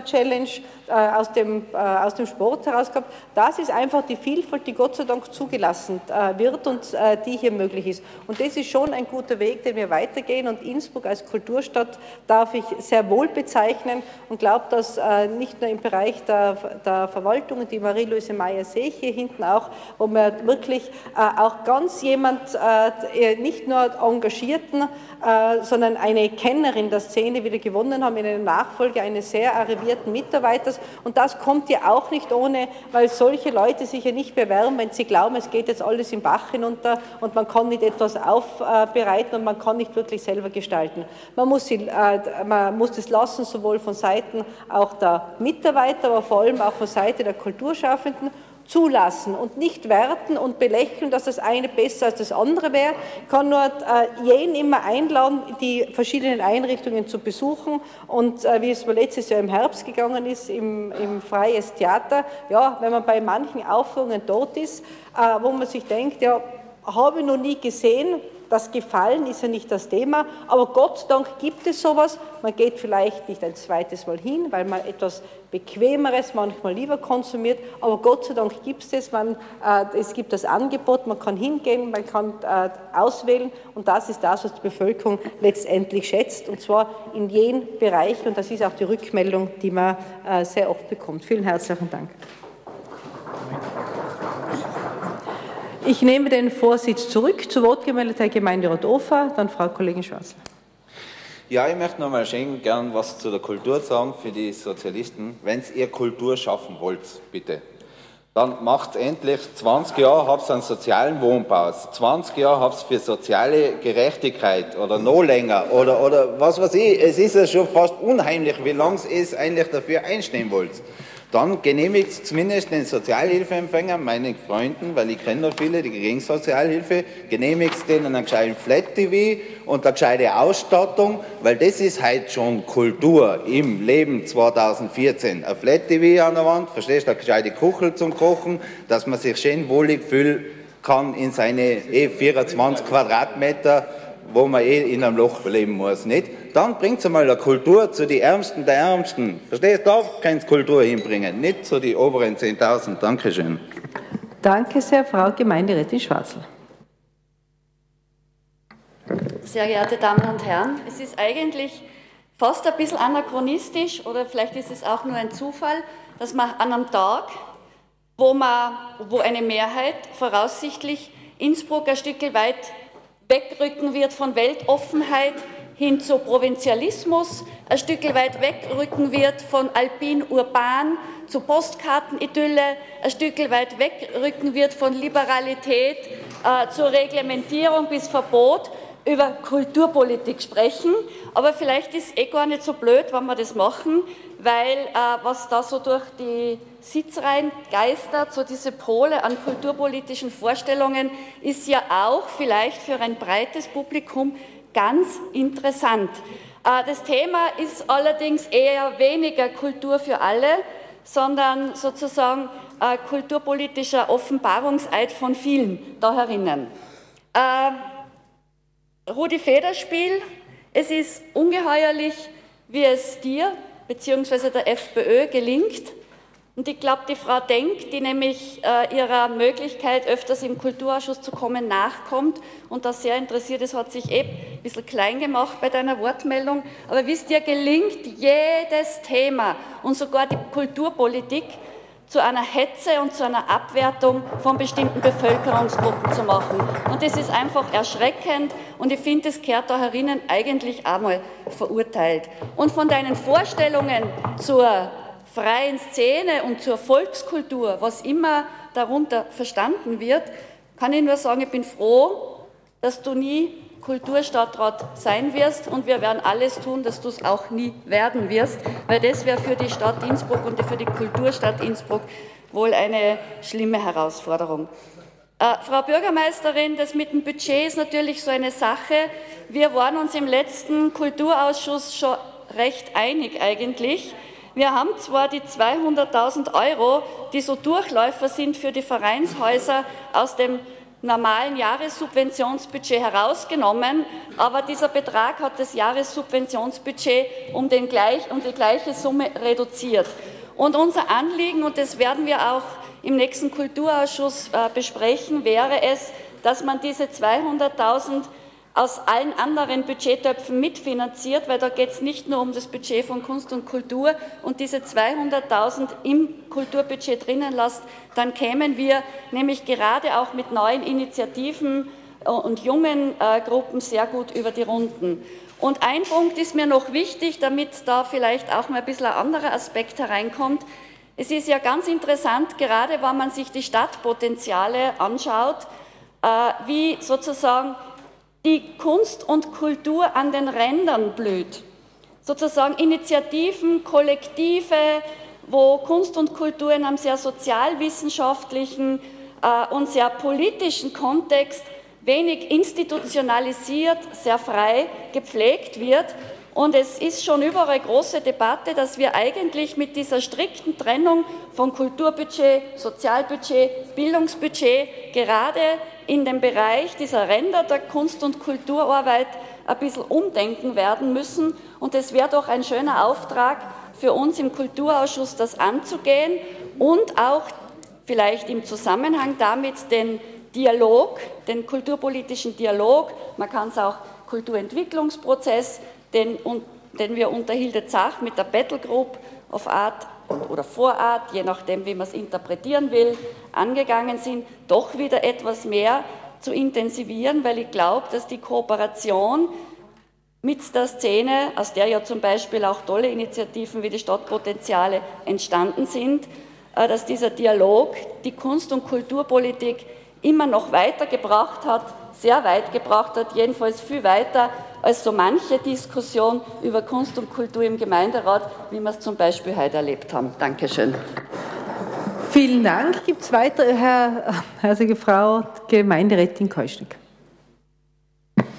S2: Challenge aus dem, aus dem Sport heraus gehabt. Das ist einfach die Vielfalt, die Gott sei Dank zugelassen wird und die hier möglich ist. Und das ist schon ein guter Weg, den wir weitergehen. Und Innsbruck als Kulturstadt darf ich sehr wohl bezeichnen und glaube, dass nicht nur im Bereich der, der Verwaltung, die Marie-Louise Meyer sehe ich hier hinten auch, wo man wirklich auch ganz jemand, nicht nur engagierten, äh, sondern eine Kennerin der Szene wieder gewonnen haben in einer Nachfolge eines sehr arrivierten Mitarbeiters. Und das kommt ja auch nicht ohne, weil solche Leute sich ja nicht bewerben, wenn sie glauben, es geht jetzt alles im Bach hinunter und man kann nicht etwas aufbereiten und man kann nicht wirklich selber gestalten. Man muss, sie, äh, man muss das lassen, sowohl von Seiten auch der Mitarbeiter, aber vor allem auch von Seite der Kulturschaffenden zulassen und nicht werten und belächeln, dass das eine besser als das andere wäre. Ich kann nur äh, jeden immer einladen, die verschiedenen Einrichtungen zu besuchen und äh, wie es mir letztes Jahr im Herbst gegangen ist, im, im Freies Theater, ja, wenn man bei manchen Aufführungen dort ist, äh, wo man sich denkt, ja, habe ich noch nie gesehen, das Gefallen ist ja nicht das Thema, aber Gott sei Dank gibt es sowas. Man geht vielleicht nicht ein zweites Mal hin, weil man etwas Bequemeres manchmal lieber konsumiert, aber Gott sei Dank gibt es das. Äh, es gibt das Angebot, man kann hingehen, man kann äh, auswählen und das ist das, was die Bevölkerung letztendlich schätzt und zwar in jedem Bereich und das ist auch die Rückmeldung, die man äh, sehr oft bekommt. Vielen herzlichen Dank. Ich nehme den Vorsitz zurück. Zu Wort gemeldet Herr Gemeinderat Ofer, dann Frau Kollegin Schwarzler.
S10: Ja, ich möchte noch mal schön gern was zu der Kultur sagen für die Sozialisten. Wenn ihr Kultur schaffen wollt, bitte, dann macht endlich 20 Jahre habt einen sozialen Wohnbau, 20 Jahre habt für soziale Gerechtigkeit oder noch länger oder, oder was weiß ich. Es ist ja schon fast unheimlich, wie lange es eigentlich dafür einstehen wollt dann genehmigt zumindest den Sozialhilfeempfängern, meinen Freunden, weil ich kenne noch viele, die kriegen Sozialhilfe, genehmigt denen einen gescheiten Flat-TV und eine gescheite Ausstattung, weil das ist halt schon Kultur im Leben 2014. Ein Flat-TV an der Wand, verstehst du, eine gescheite Kuchel zum Kochen, dass man sich schön wohlig fühlen kann in seine eh 24 Quadratmeter, wo man eh in einem Loch leben muss, nicht? Dann bringt sie mal eine Kultur zu den Ärmsten der Ärmsten. Verstehst du? Da kann Kultur hinbringen, nicht zu den oberen 10.000. Dankeschön.
S2: Danke sehr, Frau Gemeinderätin Schwarzel.
S14: Sehr geehrte Damen und Herren, es ist eigentlich fast ein bisschen anachronistisch oder vielleicht ist es auch nur ein Zufall, dass man an einem Tag, wo, man, wo eine Mehrheit voraussichtlich Innsbruck ein Stück weit wegrücken wird von Weltoffenheit, hin zu Provinzialismus, ein Stück weit wegrücken wird von alpin-urban zu Postkartenidylle, ein Stück weit wegrücken wird von Liberalität äh, zur Reglementierung bis Verbot, über Kulturpolitik sprechen. Aber vielleicht ist es eh gar nicht so blöd, wenn wir das machen, weil äh, was da so durch die Sitzreihen geistert, so diese Pole an kulturpolitischen Vorstellungen, ist ja auch vielleicht für ein breites Publikum ganz interessant. Äh, das Thema ist allerdings eher weniger Kultur für alle, sondern sozusagen äh, kulturpolitischer Offenbarungseid von vielen da herinnen. Äh, Rudi Federspiel, es ist ungeheuerlich, wie es dir bzw. der FPÖ gelingt, und ich glaube, die Frau Denk, die nämlich äh, ihrer Möglichkeit, öfters im Kulturausschuss zu kommen, nachkommt und da sehr interessiert ist, hat sich eh ein bisschen klein gemacht bei deiner Wortmeldung. Aber wisst ihr, gelingt jedes Thema und sogar die Kulturpolitik zu einer Hetze und zu einer Abwertung von bestimmten Bevölkerungsgruppen zu machen. Und das ist einfach erschreckend und ich finde, das kehrt da herinnen eigentlich einmal verurteilt. Und von deinen Vorstellungen zur freien Szene und zur Volkskultur, was immer darunter verstanden wird, kann ich nur sagen, ich bin froh, dass du nie Kulturstadtrat sein wirst und wir werden alles tun, dass du es auch nie werden wirst, weil das wäre für die Stadt Innsbruck und für die Kulturstadt Innsbruck wohl eine schlimme Herausforderung. Äh, Frau Bürgermeisterin, das mit dem Budget ist natürlich so eine Sache. Wir waren uns im letzten Kulturausschuss schon recht einig eigentlich. Wir haben zwar die 200.000 Euro, die so Durchläufer sind für die Vereinshäuser, aus dem normalen Jahressubventionsbudget herausgenommen, aber dieser Betrag hat das Jahressubventionsbudget um, gleich, um die gleiche Summe reduziert. Und unser Anliegen, und das werden wir auch im nächsten Kulturausschuss äh, besprechen, wäre es, dass man diese 200.000 aus allen anderen Budgettöpfen mitfinanziert, weil da geht es nicht nur um das Budget von Kunst und Kultur und diese 200.000 im Kulturbudget drinnen lasst, dann kämen wir nämlich gerade auch mit neuen Initiativen äh, und jungen äh, Gruppen sehr gut über die Runden. Und ein Punkt ist mir noch wichtig, damit da vielleicht auch mal ein bisschen ein anderer Aspekt hereinkommt. Es ist ja ganz interessant, gerade wenn man sich die Stadtpotenziale anschaut, äh, wie sozusagen die Kunst und Kultur an den Rändern blüht. Sozusagen Initiativen, Kollektive, wo Kunst und Kultur in einem sehr sozialwissenschaftlichen äh, und sehr politischen Kontext wenig institutionalisiert, sehr frei gepflegt wird. Und es ist schon überall große Debatte, dass wir eigentlich mit dieser strikten Trennung von Kulturbudget, Sozialbudget, Bildungsbudget gerade in dem Bereich dieser Ränder der Kunst- und Kulturarbeit ein bisschen umdenken werden müssen. Und es wäre doch ein schöner Auftrag für uns im Kulturausschuss, das anzugehen und auch vielleicht im Zusammenhang damit den Dialog, den kulturpolitischen Dialog, man kann es auch Kulturentwicklungsprozess, den, den wir unter Hilde Zach mit der Battle Group of Art oder Vorart, je nachdem, wie man es interpretieren will, angegangen sind, doch wieder etwas mehr zu intensivieren, weil ich glaube, dass die Kooperation mit der Szene, aus der ja zum Beispiel auch tolle Initiativen wie die Stadtpotenziale entstanden sind, äh, dass dieser Dialog die Kunst- und Kulturpolitik immer noch weitergebracht hat, sehr weit gebracht hat, jedenfalls viel weiter als so manche Diskussion über Kunst und Kultur im Gemeinderat, wie wir es zum Beispiel heute erlebt haben. Dankeschön.
S2: Vielen Dank. Gibt es weitere, Herr, herzliche Frau Gemeinderätin Keuschnick?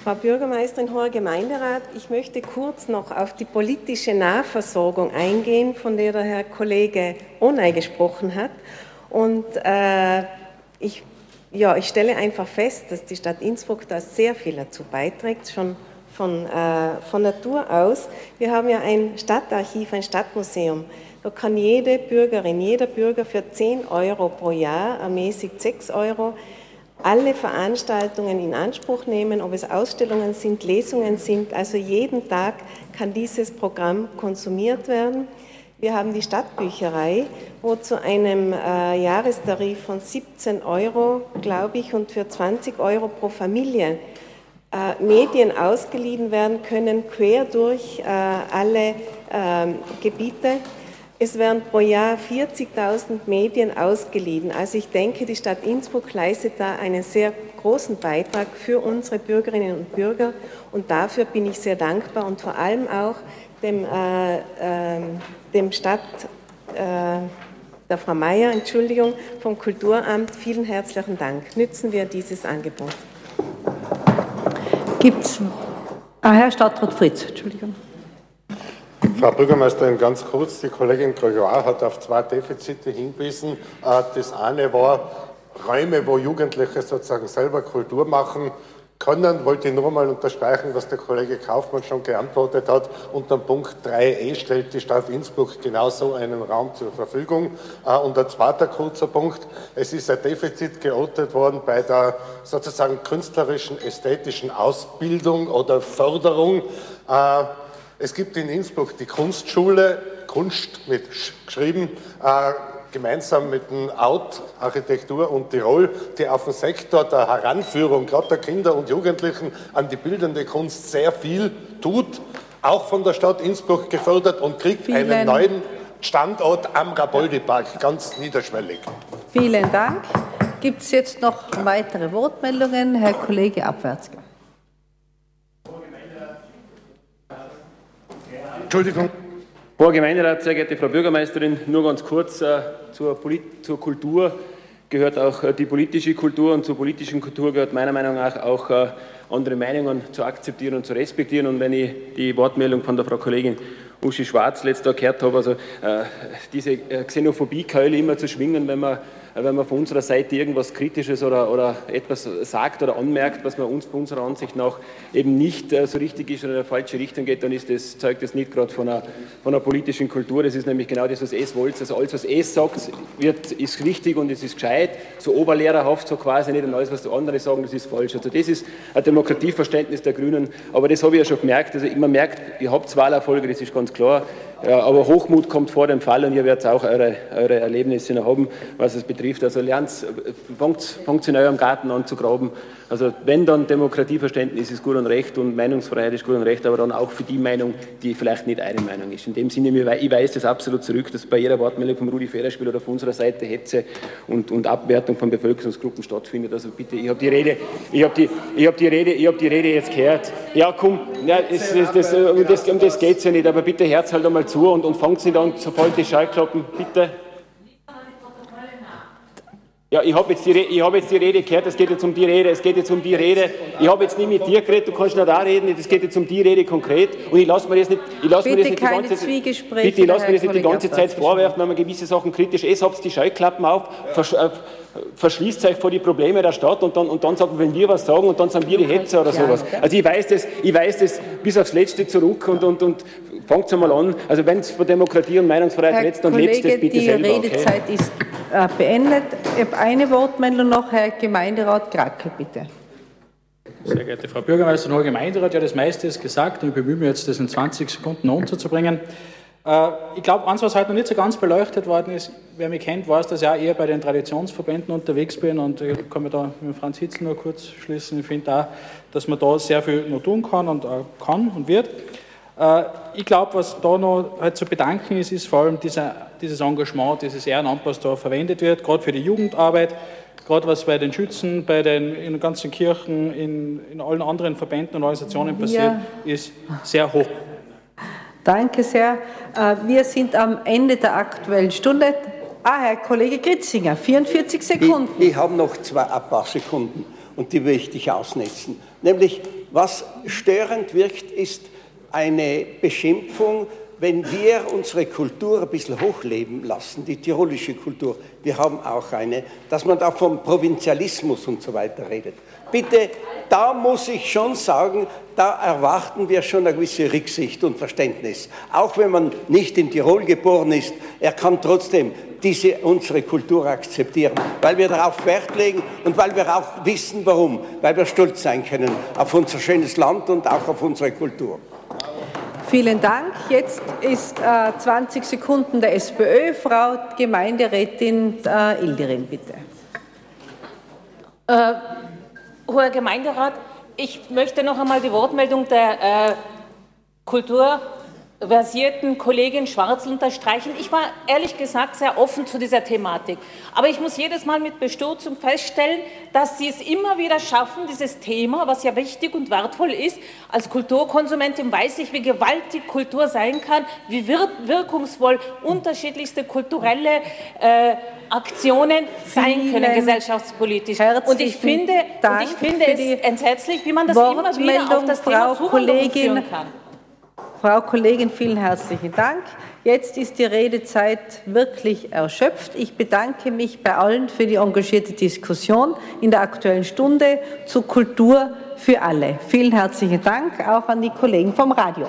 S15: Frau Bürgermeisterin, hoher Gemeinderat, ich möchte kurz noch auf die politische Nahversorgung eingehen, von der der Herr Kollege Onay gesprochen hat. Und äh, ich, ja, ich stelle einfach fest, dass die Stadt Innsbruck da sehr viel dazu beiträgt, schon von, äh, von Natur aus. Wir haben ja ein Stadtarchiv, ein Stadtmuseum. Da kann jede Bürgerin, jeder Bürger für 10 Euro pro Jahr, ermäßigt 6 Euro, alle Veranstaltungen in Anspruch nehmen, ob es Ausstellungen sind, Lesungen sind. Also jeden Tag kann dieses Programm konsumiert werden. Wir haben die Stadtbücherei, wo zu einem äh, Jahrestarif von 17 Euro, glaube ich, und für 20 Euro pro Familie äh, Medien ausgeliehen werden können, quer durch äh, alle äh, Gebiete. Es werden pro Jahr 40.000 Medien ausgeliehen. Also ich denke, die Stadt Innsbruck leistet da einen sehr großen Beitrag für unsere Bürgerinnen und Bürger und dafür bin ich sehr dankbar und vor allem auch dem, äh, äh, dem Stadt, äh, der Frau Mayer, Entschuldigung, vom Kulturamt, vielen herzlichen Dank. Nützen wir dieses Angebot.
S2: Gibt es, ah, Herr Stadtrat Fritz, Entschuldigung.
S16: Frau Bürgermeisterin, ganz kurz, die Kollegin Gregoire hat auf zwei Defizite hingewiesen. Äh, das eine war Räume, wo Jugendliche sozusagen selber Kultur machen können, wollte ich nur mal unterstreichen, was der Kollege Kaufmann schon geantwortet hat. Unter Punkt 3e stellt die Stadt Innsbruck genau so einen Raum zur Verfügung. Äh, und ein zweiter kurzer Punkt. Es ist ein Defizit geortet worden bei der sozusagen künstlerischen, ästhetischen Ausbildung oder Förderung. Äh, es gibt in Innsbruck die Kunstschule, Kunst mit Sch geschrieben, äh, gemeinsam mit dem Out Architektur und Tirol, die auf dem Sektor der Heranführung, gerade der Kinder und Jugendlichen, an die bildende Kunst sehr viel tut, auch von der Stadt Innsbruck gefördert und kriegt Vielen einen neuen Standort am Raboldi-Park, ganz niederschwellig.
S2: Vielen Dank. Gibt es jetzt noch weitere Wortmeldungen? Herr Kollege Abwärtsger.
S17: Entschuldigung. Hoher Gemeinderat, sehr geehrte Frau Bürgermeisterin, nur ganz kurz äh, zur, zur, Kultur gehört auch äh, die politische Kultur und zur politischen Kultur gehört meiner Meinung nach auch äh, andere Meinungen zu akzeptieren und zu respektieren. Und wenn ich die Wortmeldung von der Frau Kollegin Uschi Schwarz letztes Tag gehört habe, also äh, diese äh, Xenophobie-Keule immer zu schwingen, wenn man wenn man von unserer Seite irgendwas Kritisches oder, oder etwas sagt oder anmerkt, was man uns von unserer Ansicht nach eben nicht äh, so richtig ist oder in eine falsche Richtung geht, dann ist das, zeugt das nicht gerade von einer, von einer politischen Kultur. Das ist nämlich genau das, was es wollt. Also alles, was es sagt, wird, ist richtig und es ist gescheit, so oberlehrerhaft, so quasi nicht und alles, was andere sagen, das ist falsch. Also das ist ein Demokratieverständnis der Grünen, aber das habe ich ja schon gemerkt. Also man merkt, ihr habt Wahlerfolge, das ist ganz klar. Ja, aber Hochmut kommt vor dem Fall und ihr werdet auch eure, eure Erlebnisse noch haben, was es betrifft. Also lernt, fangt in eurem Garten an zu graben. Also wenn dann Demokratieverständnis ist gut und recht und Meinungsfreiheit ist gut und recht, aber dann auch für die Meinung, die vielleicht nicht eure Meinung ist. In dem Sinne, ich weise das absolut zurück, dass bei jeder Wortmeldung vom Rudi Federspiel oder von unserer Seite Hetze und, und Abwertung von Bevölkerungsgruppen stattfindet. Also bitte, ich habe die Rede, ich habe die, habe die Rede, ich habe die Rede jetzt gehört. Ja, komm, ja, es, das, das, um das, um das geht es ja nicht, aber bitte Herz halt einmal zu und, und fangt sie dann sofort die Schallglocken, bitte. Ja, ich habe jetzt, die, hab jetzt die Rede gehört, es geht jetzt um die Rede, es geht jetzt um die Rede. Ich habe jetzt nicht mit dir geredet, du kannst nicht da reden, es geht jetzt um die Rede konkret. Und ich lasse mir das nicht, ich lasse mir das nicht die ganze Zeit, bitte, ich lasse mir das nicht die ganze Zeit vorwerfen, wenn man gewisse Sachen kritisch ist, habt die Schallklappen auf, äh, verschließt euch vor die Probleme der Stadt und dann, und dann sagt man, wenn wir was sagen und dann sind wir die Hetzer oder sowas. Also ich weiß das, ich weiß das bis aufs Letzte zurück und, und, und fangt mal an. Also wenn es für Demokratie und Meinungsfreiheit lebt, dann lebt es bitte
S2: die
S17: selber.
S2: Die Redezeit okay? ist äh, beendet. Ich habe eine Wortmeldung noch, Herr Gemeinderat Krackel, bitte.
S18: Sehr geehrte Frau Bürgermeisterin, Herr Gemeinderat, ja, das meiste ist gesagt und ich bemühe mich jetzt, das in 20 Sekunden unterzubringen.
S19: Äh, ich glaube, eins, was heute noch nicht so ganz beleuchtet worden ist, wer mich kennt, weiß, dass ich auch eher bei den Traditionsverbänden unterwegs bin und ich kann mich da mit Franz Hitzel nur kurz schließen. Ich finde auch, dass man da sehr viel noch tun kann und kann und wird. Äh, ich glaube, was da noch halt zu bedanken ist, ist vor allem dieser, dieses Engagement, dieses Ehrenamt, was da verwendet wird, gerade für die Jugendarbeit, gerade was bei den Schützen, bei den in den ganzen Kirchen, in, in allen anderen Verbänden und Organisationen passiert, ja. ist sehr hoch.
S2: Danke sehr. Äh, wir sind am Ende der Aktuellen Stunde. Ah, Herr Kollege Gritzinger, 44 Sekunden.
S7: Ich, ich habe noch zwei, ein paar Sekunden und die möchte ich ausnetzen. Nämlich, was störend wirkt, ist eine Beschimpfung, wenn wir unsere Kultur ein bisschen hochleben lassen, die tirolische Kultur, wir haben auch eine, dass man da vom Provinzialismus und so weiter redet. Bitte, da muss ich schon sagen, da erwarten wir schon eine gewisse Rücksicht und Verständnis. Auch wenn man nicht in Tirol geboren ist, er kann trotzdem diese, unsere Kultur akzeptieren, weil wir darauf Wert legen und weil wir auch wissen, warum, weil wir stolz sein können auf unser schönes Land und auch auf unsere Kultur.
S2: Vielen Dank. Jetzt ist äh, 20 Sekunden der SPÖ. Frau Gemeinderätin äh, Ildirin, bitte.
S20: Äh, Hoher Gemeinderat, ich möchte noch einmal die Wortmeldung der äh, Kultur versierten Kollegin Schwarzel unterstreichen. Ich war ehrlich gesagt sehr offen zu dieser Thematik. Aber ich muss jedes Mal mit Bestürzung feststellen, dass Sie es immer wieder schaffen, dieses Thema, was ja wichtig und wertvoll ist, als Kulturkonsumentin weiß ich, wie gewaltig Kultur sein kann, wie wirkungsvoll unterschiedlichste kulturelle äh, Aktionen sein können, gesellschaftspolitisch. Und ich finde, und ich finde es entsetzlich, wie man das immer wieder auf das Thema
S2: Frau Kollegin kann. Frau Kollegin, vielen herzlichen Dank. Jetzt ist die Redezeit wirklich erschöpft. Ich bedanke mich bei allen für die engagierte Diskussion in der Aktuellen Stunde zur Kultur für alle. Vielen herzlichen Dank auch an die Kollegen vom Radio.